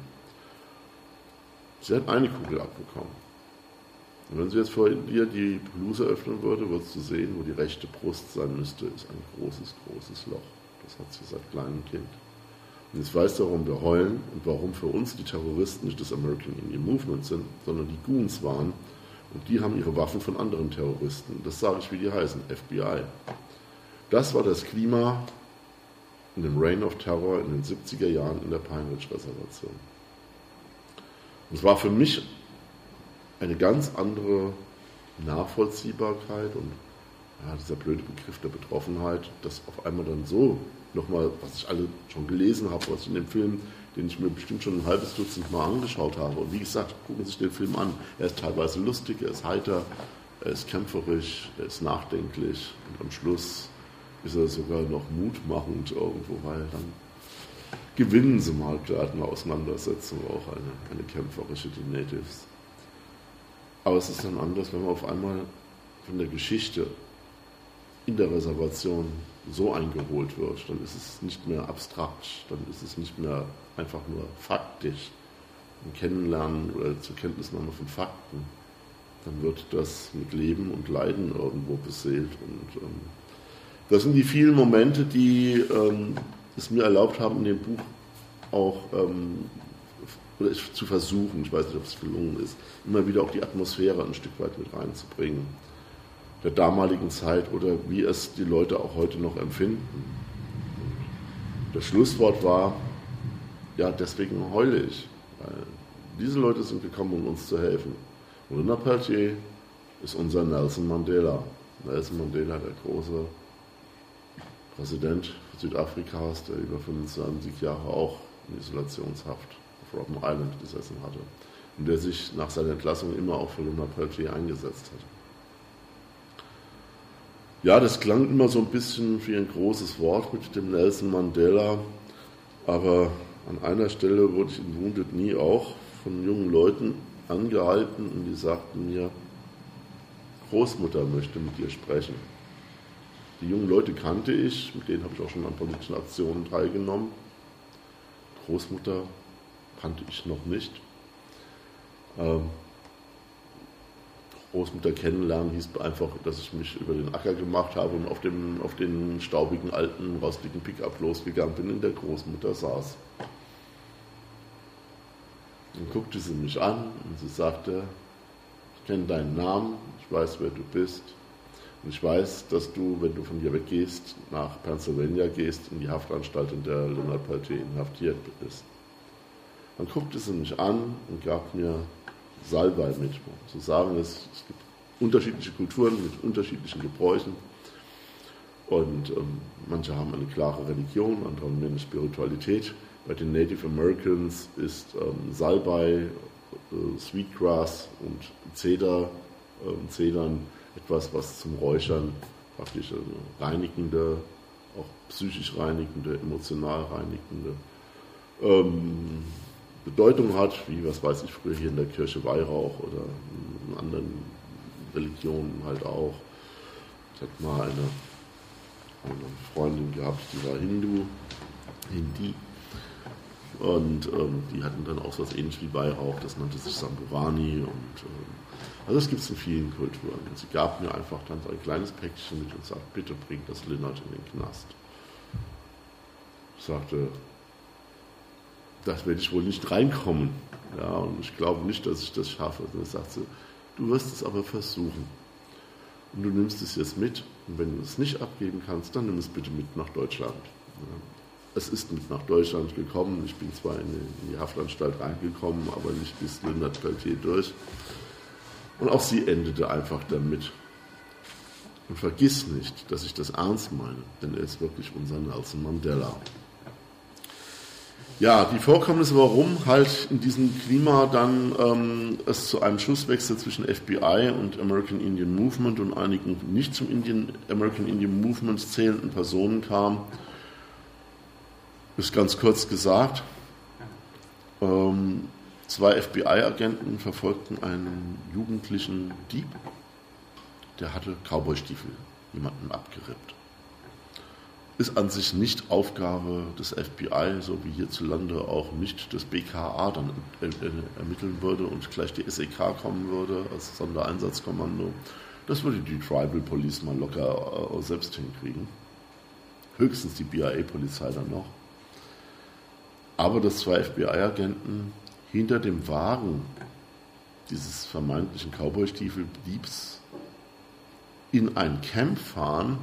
Sie hat eine Kugel abbekommen. Und wenn sie jetzt vor dir die Bluse öffnen würde, würdest du sehen, wo die rechte Brust sein müsste, ist ein großes, großes Loch. Das hat sie seit kleinem Kind. Und jetzt weißt du, warum wir heulen und warum für uns die Terroristen nicht das American Indian Movement sind, sondern die Goons waren, und die haben ihre Waffen von anderen Terroristen. Das sage ich, wie die heißen, FBI. Das war das Klima in dem Reign of Terror in den 70er Jahren in der Pine Ridge Reservation. Und es war für mich eine ganz andere Nachvollziehbarkeit und ja, dieser blöde Begriff der Betroffenheit, das auf einmal dann so nochmal, was ich alle schon gelesen habe, was ich in dem Film den ich mir bestimmt schon ein halbes Dutzend Mal angeschaut habe. Und wie gesagt, gucken Sie sich den Film an. Er ist teilweise lustig, er ist heiter, er ist kämpferisch, er ist nachdenklich. Und am Schluss ist er sogar noch mutmachend irgendwo, weil dann gewinnen sie mal gerade eine Auseinandersetzung, auch eine, eine kämpferische, die Natives. Aber es ist dann anders, wenn man auf einmal von der Geschichte in der Reservation so eingeholt wird, dann ist es nicht mehr abstrakt, dann ist es nicht mehr einfach nur faktisch. Ein Kennenlernen oder zur Kenntnisnahme von Fakten, dann wird das mit Leben und Leiden irgendwo beseelt. Und ähm, das sind die vielen Momente, die ähm, es mir erlaubt haben, in dem Buch auch ähm, oder zu versuchen, ich weiß nicht, ob es gelungen ist, immer wieder auch die Atmosphäre ein Stück weit mit reinzubringen. Der damaligen Zeit oder wie es die Leute auch heute noch empfinden. Das Schlusswort war, ja, deswegen heule ich. Weil diese Leute sind gekommen, um uns zu helfen. Und Luna Peltier ist unser Nelson Mandela. Nelson Mandela, der große Präsident Südafrikas, der über 25 Jahre auch in Isolationshaft Robben Island gesessen hatte und der sich nach seiner Entlassung immer auch für Luna Peltier eingesetzt hat. Ja, das klang immer so ein bisschen wie ein großes Wort mit dem Nelson Mandela, aber an einer Stelle wurde ich in Wounded nie auch von jungen Leuten angehalten und die sagten mir, Großmutter möchte mit dir sprechen. Die jungen Leute kannte ich, mit denen habe ich auch schon an politischen Aktionen teilgenommen. Großmutter kannte ich noch nicht. Ähm, Großmutter kennenlernen hieß einfach, dass ich mich über den Acker gemacht habe und auf, dem, auf den staubigen, alten, rostigen Pickup losgegangen bin, in der Großmutter saß. Dann guckte sie mich an und sie sagte, ich kenne deinen Namen, ich weiß, wer du bist. Und ich weiß, dass du, wenn du von hier weggehst, nach Pennsylvania gehst, in die Haftanstalt, in der Leonard Peltier inhaftiert bist. Dann guckte sie mich an und gab mir Salbei mit. Zu sagen ist, es gibt unterschiedliche Kulturen mit unterschiedlichen Gebräuchen. Und ähm, manche haben eine klare Religion, andere haben eine Spiritualität. Bei den Native Americans ist ähm, Salbei, äh, Sweetgrass und Zeder, äh, Zedern etwas, was zum Räuchern praktisch eine reinigende, auch psychisch reinigende, emotional reinigende ähm, Bedeutung hat, wie, was weiß ich, früher hier in der Kirche Weihrauch oder in anderen Religionen halt auch. Ich hatte mal eine, eine Freundin gehabt, die war Hindu, Hindi, und ähm, die hatten dann auch so was ähnliches wie Weihrauch, das nannte sich Samburani. Und, äh, also das gibt es in vielen Kulturen. Und sie gab mir einfach dann so ein kleines Päckchen mit und sagt, bitte bring das Linnert in den Knast. Ich sagte, das werde ich wohl nicht reinkommen. Ja, und ich glaube nicht, dass ich das schaffe. Und dann sagt sie, du wirst es aber versuchen. Und du nimmst es jetzt mit. Und wenn du es nicht abgeben kannst, dann nimm es bitte mit nach Deutschland. Ja. Es ist mit nach Deutschland gekommen. Ich bin zwar in die Haftanstalt reingekommen, aber nicht bis Lindert Peltier durch. Und auch sie endete einfach damit. Und vergiss nicht, dass ich das ernst meine, denn er ist wirklich unser Nelson Mandela. Ja, die Vorkommnisse, warum halt in diesem Klima dann ähm, es zu einem Schusswechsel zwischen FBI und American Indian Movement und einigen nicht zum Indian, American Indian Movement zählenden Personen kam, ist ganz kurz gesagt. Ähm, zwei FBI-Agenten verfolgten einen jugendlichen Dieb, der hatte Cowboystiefel jemanden abgerippt. Ist an sich nicht Aufgabe des FBI, so wie hierzulande auch nicht das BKA dann ermitteln würde und gleich die SEK kommen würde als Sondereinsatzkommando. Das würde die Tribal Police mal locker äh, selbst hinkriegen. Höchstens die BIA-Polizei dann noch aber dass zwei FBI-Agenten hinter dem Wagen dieses vermeintlichen Cowboy-Stiefel-Diebs in ein Camp fahren,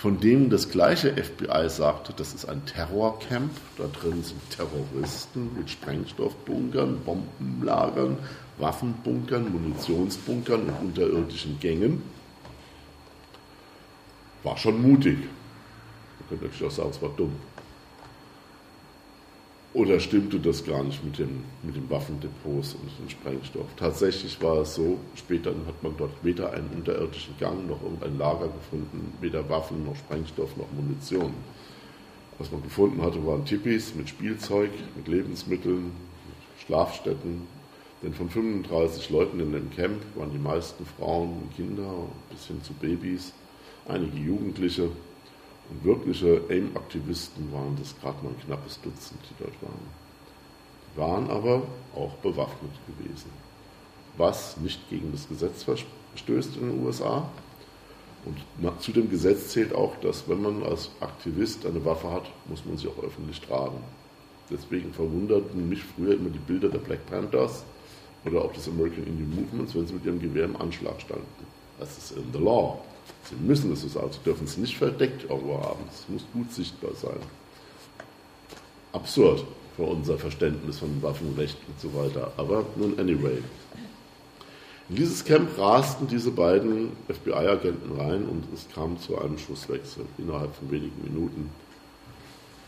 von dem das gleiche FBI sagte, das ist ein Terrorcamp, da drin sind Terroristen mit Sprengstoffbunkern, Bombenlagern, Waffenbunkern, Munitionsbunkern und unterirdischen Gängen. War schon mutig. Man könnte natürlich auch sagen, es war dumm. Oder stimmte das gar nicht mit den, mit den Waffendepots und dem Sprengstoff? Tatsächlich war es so, später hat man dort weder einen unterirdischen Gang noch irgendein Lager gefunden, weder Waffen noch Sprengstoff noch Munition. Was man gefunden hatte, waren Tipis mit Spielzeug, mit Lebensmitteln, mit Schlafstätten. Denn von 35 Leuten in dem Camp waren die meisten Frauen und Kinder, bis hin zu Babys, einige Jugendliche wirkliche AIM-Aktivisten waren das gerade mal ein knappes Dutzend, die dort waren. Die waren aber auch bewaffnet gewesen, was nicht gegen das Gesetz verstößt in den USA. Und zu dem Gesetz zählt auch, dass wenn man als Aktivist eine Waffe hat, muss man sie auch öffentlich tragen. Deswegen verwunderten mich früher immer die Bilder der Black Panthers oder auch des American Indian Movements, wenn sie mit ihrem Gewehr im Anschlag standen. Das ist in the law. Sie müssen es so sagen. Sie dürfen es nicht verdeckt irgendwo haben. Es muss gut sichtbar sein. Absurd für unser Verständnis von Waffenrecht und so weiter. Aber nun, anyway. In dieses Camp rasten diese beiden FBI-Agenten rein und es kam zu einem Schusswechsel innerhalb von wenigen Minuten.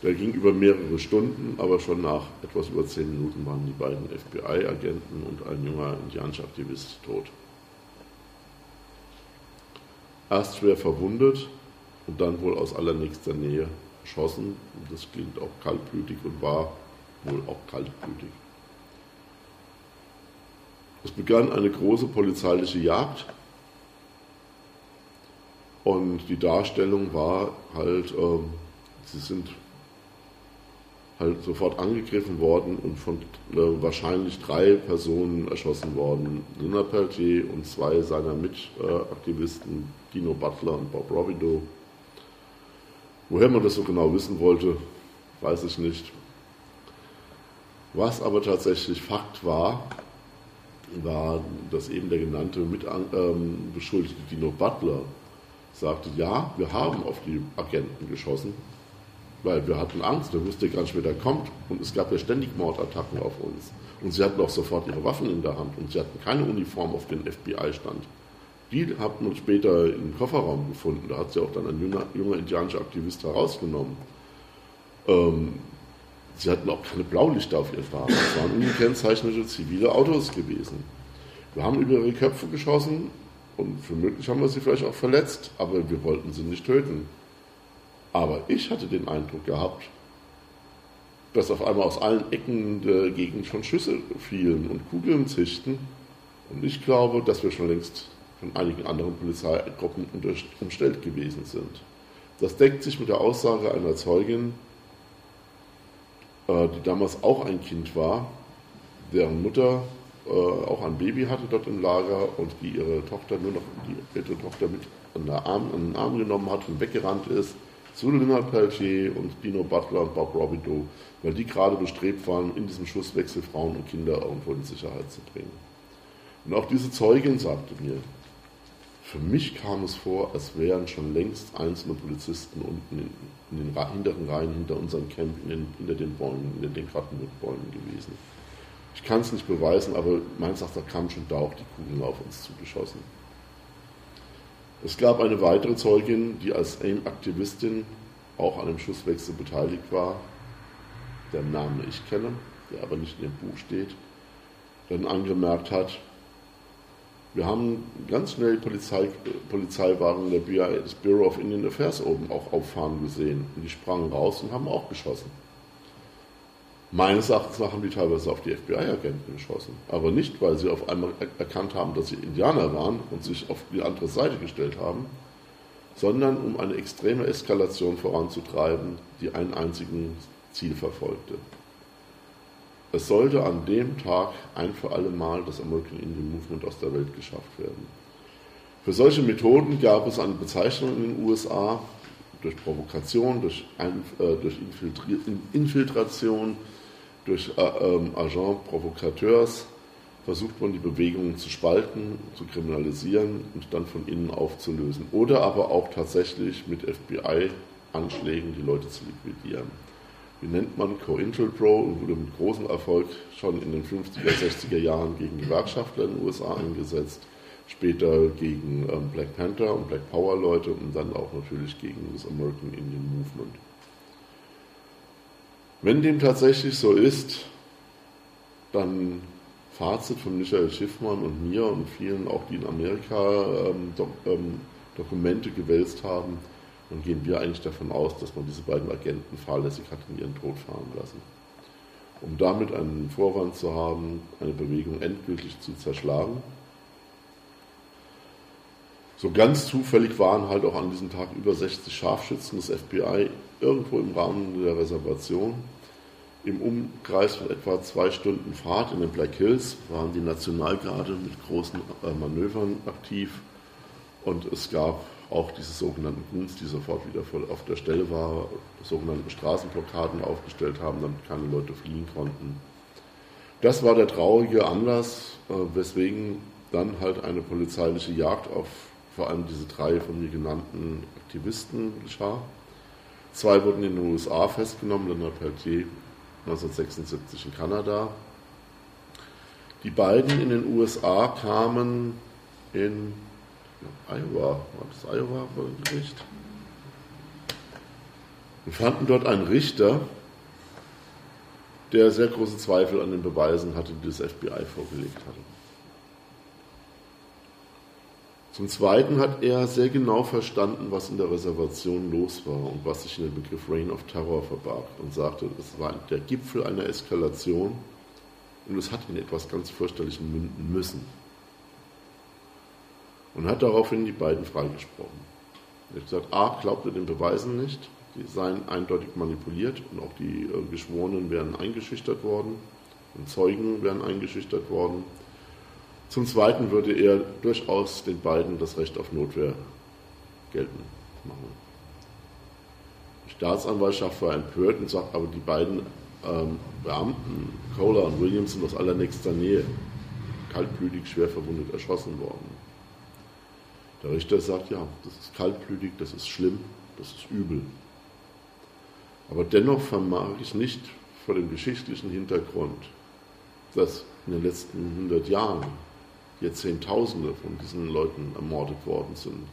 Der ging über mehrere Stunden, aber schon nach etwas über zehn Minuten waren die beiden FBI-Agenten und ein junger indianischer Aktivist tot. Erst schwer verwundet und dann wohl aus allernächster Nähe erschossen. Das klingt auch kaltblütig und war wohl auch kaltblütig. Es begann eine große polizeiliche Jagd und die Darstellung war halt, äh, sie sind halt sofort angegriffen worden und von äh, wahrscheinlich drei Personen erschossen worden. Lina Peltier und zwei seiner Mitaktivisten, Dino Butler und Bob Robideau. Woher man das so genau wissen wollte, weiß ich nicht. Was aber tatsächlich Fakt war, war, dass eben der genannte Mitbeschuldigte ähm, Dino Butler sagte, ja, wir haben auf die Agenten geschossen, weil wir hatten Angst, wir wussten gar nicht, wer da kommt und es gab ja ständig Mordattacken auf uns. Und sie hatten auch sofort ihre Waffen in der Hand und sie hatten keine Uniform auf den FBI stand. Die hat man später im Kofferraum gefunden, da hat sie auch dann ein junger, junger indianischer Aktivist herausgenommen. Ähm, Sie hatten auch keine Blaulichter auf ihren Fahrrad. Es waren ungekennzeichnete zivile Autos gewesen. Wir haben über ihre Köpfe geschossen und für möglich haben wir sie vielleicht auch verletzt, aber wir wollten sie nicht töten. Aber ich hatte den Eindruck gehabt, dass auf einmal aus allen Ecken der Gegend schon Schüsse fielen und Kugeln zischten. Und ich glaube, dass wir schon längst von einigen anderen Polizeigruppen umstellt gewesen sind. Das deckt sich mit der Aussage einer Zeugin, äh, die damals auch ein Kind war, deren Mutter äh, auch ein Baby hatte dort im Lager und die ihre Tochter nur noch, die ihre Tochter mit an, der Arm, an den Arm genommen hat und weggerannt ist Lina Peltier und Dino Butler und Bob Robideau, weil die gerade bestrebt waren, in diesem Schusswechsel Frauen und Kinder irgendwo in Sicherheit zu bringen. Und auch diese Zeugin sagte mir, für mich kam es vor, als wären schon längst einzelne Polizisten unten in, in den hinteren Reihen hinter unserem Camp, den, hinter den Bäumen, in den Krattenwoodbäumen gewesen. Ich kann es nicht beweisen, aber meines Erachtens kamen schon da auch die Kugeln auf uns zugeschossen. Es gab eine weitere Zeugin, die als AIM-Aktivistin auch an dem Schusswechsel beteiligt war, deren Namen ich kenne, der aber nicht in dem Buch steht, dann angemerkt hat, wir haben ganz schnell Polizei, Polizeiwagen der BI, des Bureau of Indian Affairs oben auch auffahren gesehen. Und die sprangen raus und haben auch geschossen. Meines Erachtens haben die teilweise auf die FBI-Agenten geschossen. Aber nicht, weil sie auf einmal erkannt haben, dass sie Indianer waren und sich auf die andere Seite gestellt haben, sondern um eine extreme Eskalation voranzutreiben, die ein einziges Ziel verfolgte. Es sollte an dem Tag ein für alle Mal das American Indian Movement aus der Welt geschafft werden. Für solche Methoden gab es eine Bezeichnung in den USA durch Provokation, durch, äh, durch Infiltration, durch äh, äh, Agent Provocateurs versucht man die Bewegungen zu spalten, zu kriminalisieren und dann von innen aufzulösen. Oder aber auch tatsächlich mit FBI-Anschlägen die Leute zu liquidieren wie nennt man, COINTELPRO und wurde mit großem Erfolg schon in den 50er, 60er Jahren gegen Gewerkschaftler in den USA eingesetzt, später gegen ähm, Black Panther und Black Power Leute und dann auch natürlich gegen das American Indian Movement. Wenn dem tatsächlich so ist, dann Fazit von Michael Schiffmann und mir und vielen auch, die in Amerika ähm, Do ähm, Dokumente gewälzt haben, dann gehen wir eigentlich davon aus, dass man diese beiden Agenten fahrlässig hat in ihren Tod fahren lassen. Um damit einen Vorwand zu haben, eine Bewegung endgültig zu zerschlagen. So ganz zufällig waren halt auch an diesem Tag über 60 Scharfschützen des FBI irgendwo im Rahmen der Reservation. Im Umkreis von etwa zwei Stunden Fahrt in den Black Hills waren die Nationalgarde mit großen äh, Manövern aktiv und es gab auch diese sogenannten Guns, die sofort wieder auf der Stelle waren, sogenannte Straßenblockaden aufgestellt haben, damit keine Leute fliehen konnten. Das war der traurige Anlass, äh, weswegen dann halt eine polizeiliche Jagd auf vor allem diese drei von mir genannten Aktivisten geschah. Zwei wurden in den USA festgenommen, Leonard Peltier 1976 in Kanada. Die beiden in den USA kamen in Iowa, war das Iowa Gericht? Wir fanden dort einen Richter, der sehr große Zweifel an den Beweisen hatte, die das FBI vorgelegt hatte. Zum Zweiten hat er sehr genau verstanden, was in der Reservation los war und was sich in dem Begriff Reign of Terror verbarg und sagte, es war der Gipfel einer Eskalation und es hat in etwas ganz fürchterlichem münden müssen. Und hat daraufhin die beiden freigesprochen. Er hat gesagt, A, glaubt er den Beweisen nicht, die seien eindeutig manipuliert und auch die äh, Geschworenen wären eingeschüchtert worden und Zeugen wären eingeschüchtert worden. Zum Zweiten würde er durchaus den beiden das Recht auf Notwehr geltend machen. Die Staatsanwaltschaft war empört und sagt, aber die beiden ähm, Beamten, Kohler und Williams, sind aus allernächster Nähe kaltblütig schwer verwundet erschossen worden. Der Richter sagt, ja, das ist kaltblütig, das ist schlimm, das ist übel. Aber dennoch vermag ich nicht vor dem geschichtlichen Hintergrund, dass in den letzten 100 Jahren hier Zehntausende von diesen Leuten ermordet worden sind,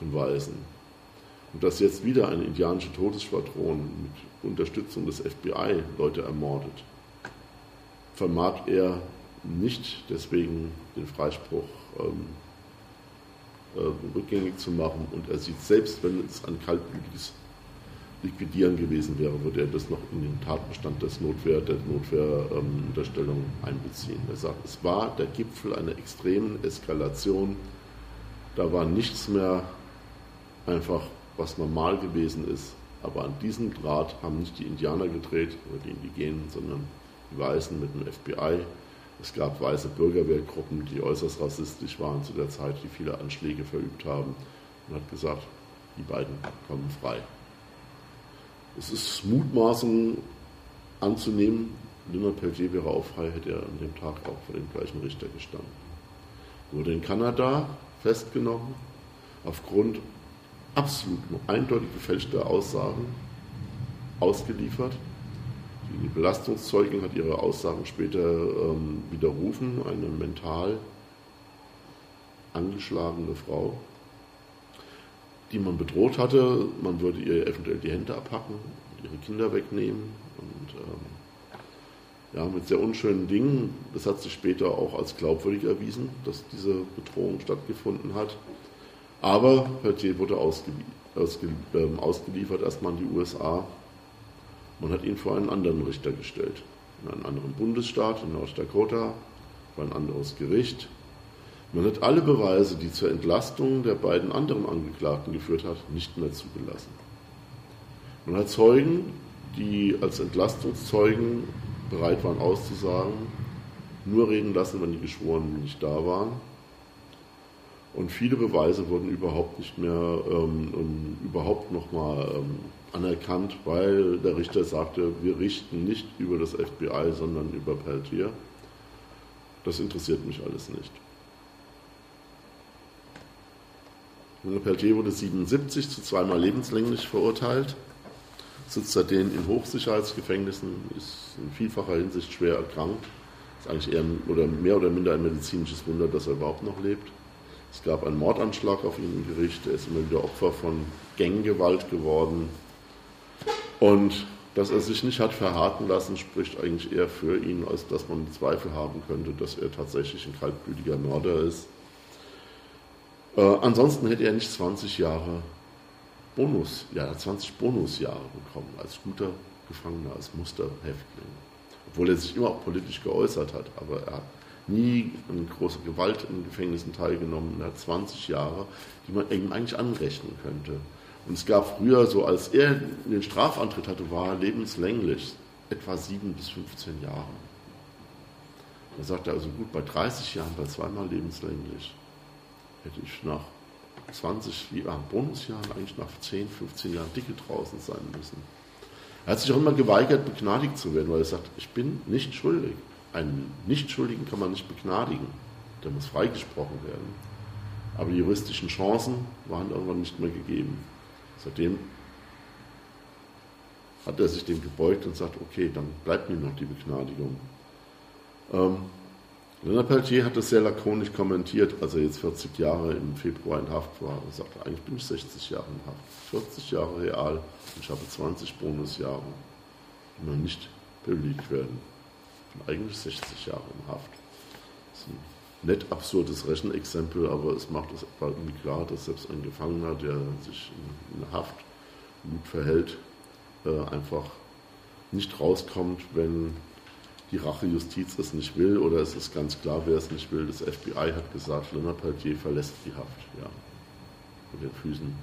von Weisen. Und dass jetzt wieder eine indianische Todesschwadron mit Unterstützung des FBI Leute ermordet, vermag er nicht deswegen den Freispruch ähm, äh, rückgängig zu machen. Und er sieht, selbst wenn es ein kaltblütiges Liquidieren gewesen wäre, würde er das noch in den Tatbestand des Notwehr, der Notwehrunterstellung ähm, einbeziehen. Er sagt, es war der Gipfel einer extremen Eskalation. Da war nichts mehr einfach, was normal gewesen ist. Aber an diesem Draht haben nicht die Indianer gedreht oder die Indigenen, sondern die Weißen mit dem FBI. Es gab weiße Bürgerwehrgruppen, die äußerst rassistisch waren zu der Zeit, die viele Anschläge verübt haben. Und hat gesagt, die beiden kommen frei. Es ist Mutmaßung anzunehmen, Leonard Peltier wäre auch frei, hätte er an dem Tag auch vor dem gleichen Richter gestanden. Wurde in Kanada festgenommen, aufgrund absolut eindeutig gefälschter Aussagen ausgeliefert. Die Belastungszeugin hat ihre Aussagen später ähm, widerrufen, eine mental angeschlagene Frau die man bedroht hatte. Man würde ihr eventuell die Hände abhacken, ihre Kinder wegnehmen und ähm, ja, mit sehr unschönen Dingen. Das hat sich später auch als glaubwürdig erwiesen, dass diese Bedrohung stattgefunden hat. Aber Peltier wurde ausgelie ausge ähm, ausgeliefert erstmal in die USA. Man hat ihn vor einen anderen Richter gestellt, in einen anderen Bundesstaat, in North Dakota, vor ein anderes Gericht. Man hat alle Beweise, die zur Entlastung der beiden anderen Angeklagten geführt hat, nicht mehr zugelassen. Man hat Zeugen, die als Entlastungszeugen bereit waren auszusagen, nur reden lassen, wenn die Geschworenen nicht da waren. Und viele Beweise wurden überhaupt nicht mehr ähm, überhaupt nochmal ähm, anerkannt, weil der Richter sagte, wir richten nicht über das FBI, sondern über Peltier. Das interessiert mich alles nicht. Junge Peltier wurde 77 zu zweimal lebenslänglich verurteilt, sitzt seitdem in Hochsicherheitsgefängnissen, ist in vielfacher Hinsicht schwer erkrankt. Ist eigentlich eher oder mehr oder minder ein medizinisches Wunder, dass er überhaupt noch lebt. Es gab einen Mordanschlag auf ihn im Gericht, er ist immer wieder Opfer von Ganggewalt geworden. Und dass er sich nicht hat verharten lassen, spricht eigentlich eher für ihn, als dass man Zweifel haben könnte, dass er tatsächlich ein kaltblütiger Mörder ist. Äh, ansonsten hätte er nicht 20 Jahre Bonus, ja, 20 Bonusjahre bekommen als guter Gefangener, als Musterhäftling. Obwohl er sich immer auch politisch geäußert hat, aber er hat nie an großer Gewalt in Gefängnissen teilgenommen. Er hat 20 Jahre, die man ihm eigentlich anrechnen könnte. Und es gab früher, so als er den Strafantritt hatte, war er lebenslänglich, etwa 7 bis 15 Jahre. Da sagt er also gut, bei 30 Jahren, bei zweimal lebenslänglich, hätte ich nach 20 Jahren Bonusjahren, eigentlich nach 10, 15 Jahren dicke draußen sein müssen. Er hat sich auch immer geweigert, begnadigt zu werden, weil er sagt, ich bin nicht schuldig. Einen Nichtschuldigen kann man nicht begnadigen. Der muss freigesprochen werden. Aber die juristischen Chancen waren irgendwann nicht mehr gegeben. Seitdem hat er sich dem gebeugt und sagt, okay, dann bleibt mir noch die Begnadigung. Ähm, Leonard Peltier hat das sehr lakonisch kommentiert, als er jetzt 40 Jahre im Februar in Haft war. Er sagte, eigentlich bin ich 60 Jahre in Haft. 40 Jahre real und ich habe 20 Bonusjahre, die noch nicht bewilligt werden. Ich bin eigentlich 60 Jahre in Haft. Das ist ein nett absurdes Rechenexempel, aber es macht es irgendwie klar, dass selbst ein Gefangener, der sich in, in Haft gut verhält, äh, einfach nicht rauskommt, wenn die Rachejustiz es nicht will oder es ist ganz klar, wer es nicht will. Das FBI hat gesagt, Leonard Peltier verlässt die Haft. Ja. Mit den Füßen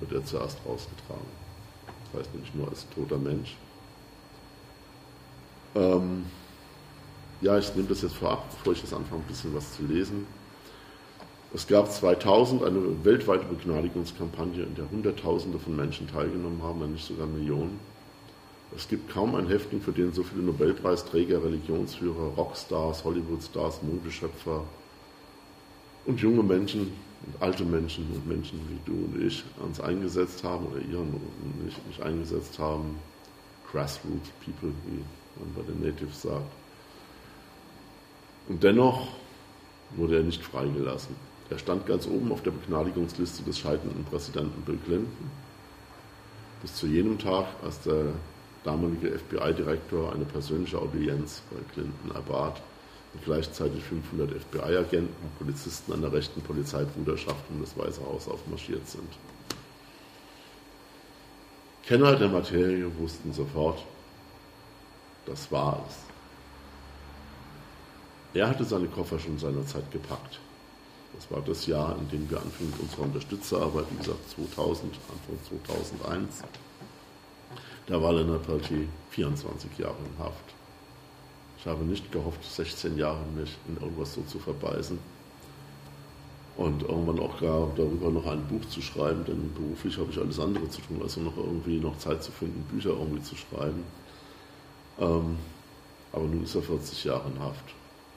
wird er zuerst rausgetragen. Das heißt nämlich nur als toter Mensch. Ähm, ja, ich nehme das jetzt vorab, bevor ich jetzt anfange, ein bisschen was zu lesen. Es gab 2000 eine weltweite Begnadigungskampagne, in der Hunderttausende von Menschen teilgenommen haben, wenn nicht sogar Millionen. Es gibt kaum ein Häftling, für den so viele Nobelpreisträger, Religionsführer, Rockstars, Hollywoodstars, Modeschöpfer und junge Menschen und alte Menschen und Menschen wie du und ich uns eingesetzt haben oder ihr nicht, nicht eingesetzt haben. Grassroots People, wie man bei den Natives sagt. Und dennoch wurde er nicht freigelassen. Er stand ganz oben auf der Begnadigungsliste des scheidenden Präsidenten Bill Clinton. Bis zu jenem Tag, als der damalige FBI-Direktor eine persönliche Audienz bei Clinton erbat und gleichzeitig 500 FBI-Agenten und Polizisten an der rechten Polizeibruderschaft um das Weiße Haus aufmarschiert sind. Kenner der Materie wussten sofort, das war es. Er hatte seine Koffer schon seinerzeit gepackt. Das war das Jahr, in dem wir anfingen mit unserer Unterstützerarbeit, wie gesagt 2000, Anfang 2001. Da war Leonard Peltier 24 Jahre in Haft. Ich habe nicht gehofft, 16 Jahre mich in irgendwas so zu verbeißen und irgendwann auch gar darüber noch ein Buch zu schreiben, denn beruflich habe ich alles andere zu tun, also noch irgendwie noch Zeit zu finden, Bücher irgendwie zu schreiben. Ähm, aber nun ist er 40 Jahre in Haft.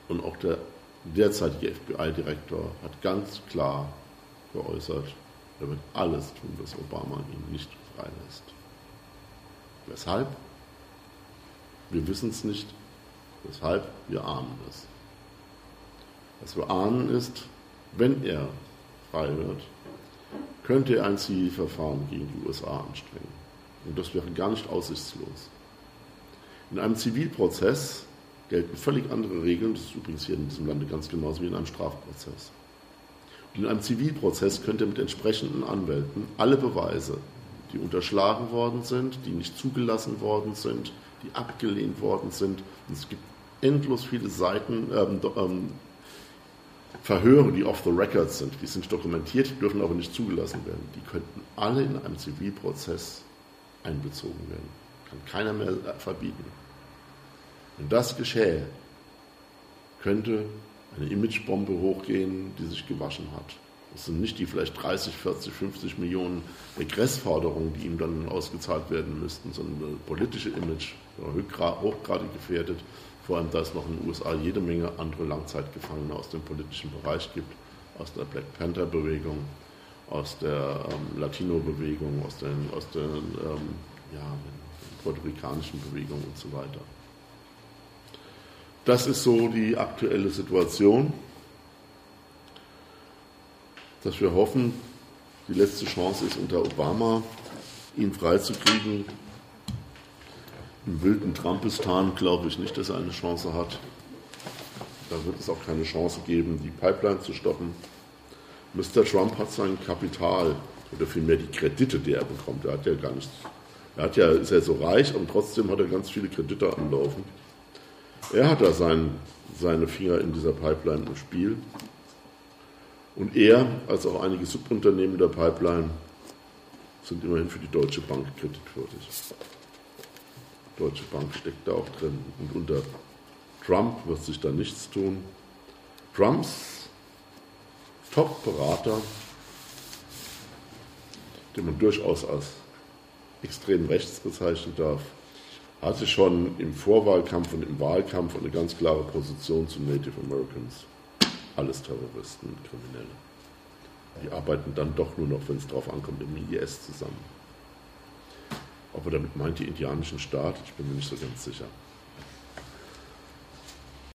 Und auch der derzeitige FBI-Direktor hat ganz klar geäußert, er wird alles tun, dass Obama ihn nicht freilässt. Weshalb? Wir wissen es nicht. Weshalb? Wir ahnen es. Was wir ahnen ist, wenn er frei wird, könnte er ein Zivilverfahren gegen die USA anstrengen. Und das wäre gar nicht aussichtslos. In einem Zivilprozess gelten völlig andere Regeln, das ist übrigens hier in diesem Lande ganz genauso wie in einem Strafprozess. Und in einem Zivilprozess könnte er mit entsprechenden Anwälten alle Beweise, die unterschlagen worden sind, die nicht zugelassen worden sind, die abgelehnt worden sind. Und es gibt endlos viele Seiten, ähm, ähm, Verhöre, die off the record sind, die sind dokumentiert, dürfen aber nicht zugelassen werden. Die könnten alle in einem Zivilprozess einbezogen werden. Kann keiner mehr verbieten. Wenn das geschähe, könnte eine Imagebombe hochgehen, die sich gewaschen hat. Das sind nicht die vielleicht 30, 40, 50 Millionen Regressforderungen, die ihm dann ausgezahlt werden müssten, sondern das politische Image, hochgradig gefährdet. Vor allem, da es noch in den USA jede Menge andere Langzeitgefangene aus dem politischen Bereich gibt, aus der Black Panther-Bewegung, aus der ähm, Latino-Bewegung, aus den, aus den ähm, ja, puerto-ricanischen Bewegungen und so weiter. Das ist so die aktuelle Situation dass wir hoffen, die letzte Chance ist unter Obama, ihn freizukriegen. Im wilden Trumpistan glaube ich nicht, dass er eine Chance hat. Da wird es auch keine Chance geben, die Pipeline zu stoppen. Mr. Trump hat sein Kapital oder vielmehr die Kredite, die er bekommt. Er hat ja gar nichts. Er hat ja, ist ja so reich und trotzdem hat er ganz viele Kredite anlaufen. Er hat da sein, seine Finger in dieser Pipeline im Spiel. Und er, als auch einige Subunternehmen der Pipeline, sind immerhin für die Deutsche Bank kreditwürdig. Die Deutsche Bank steckt da auch drin. Und unter Trump wird sich da nichts tun. Trumps Top-Berater den man durchaus als extrem rechts bezeichnen darf, hatte schon im Vorwahlkampf und im Wahlkampf eine ganz klare Position zu Native Americans. Alles Terroristen und Kriminelle. Die arbeiten dann doch nur noch, wenn es drauf ankommt, im IS zusammen. Ob er damit meint, die indianischen Staaten, ich bin mir nicht so ganz sicher.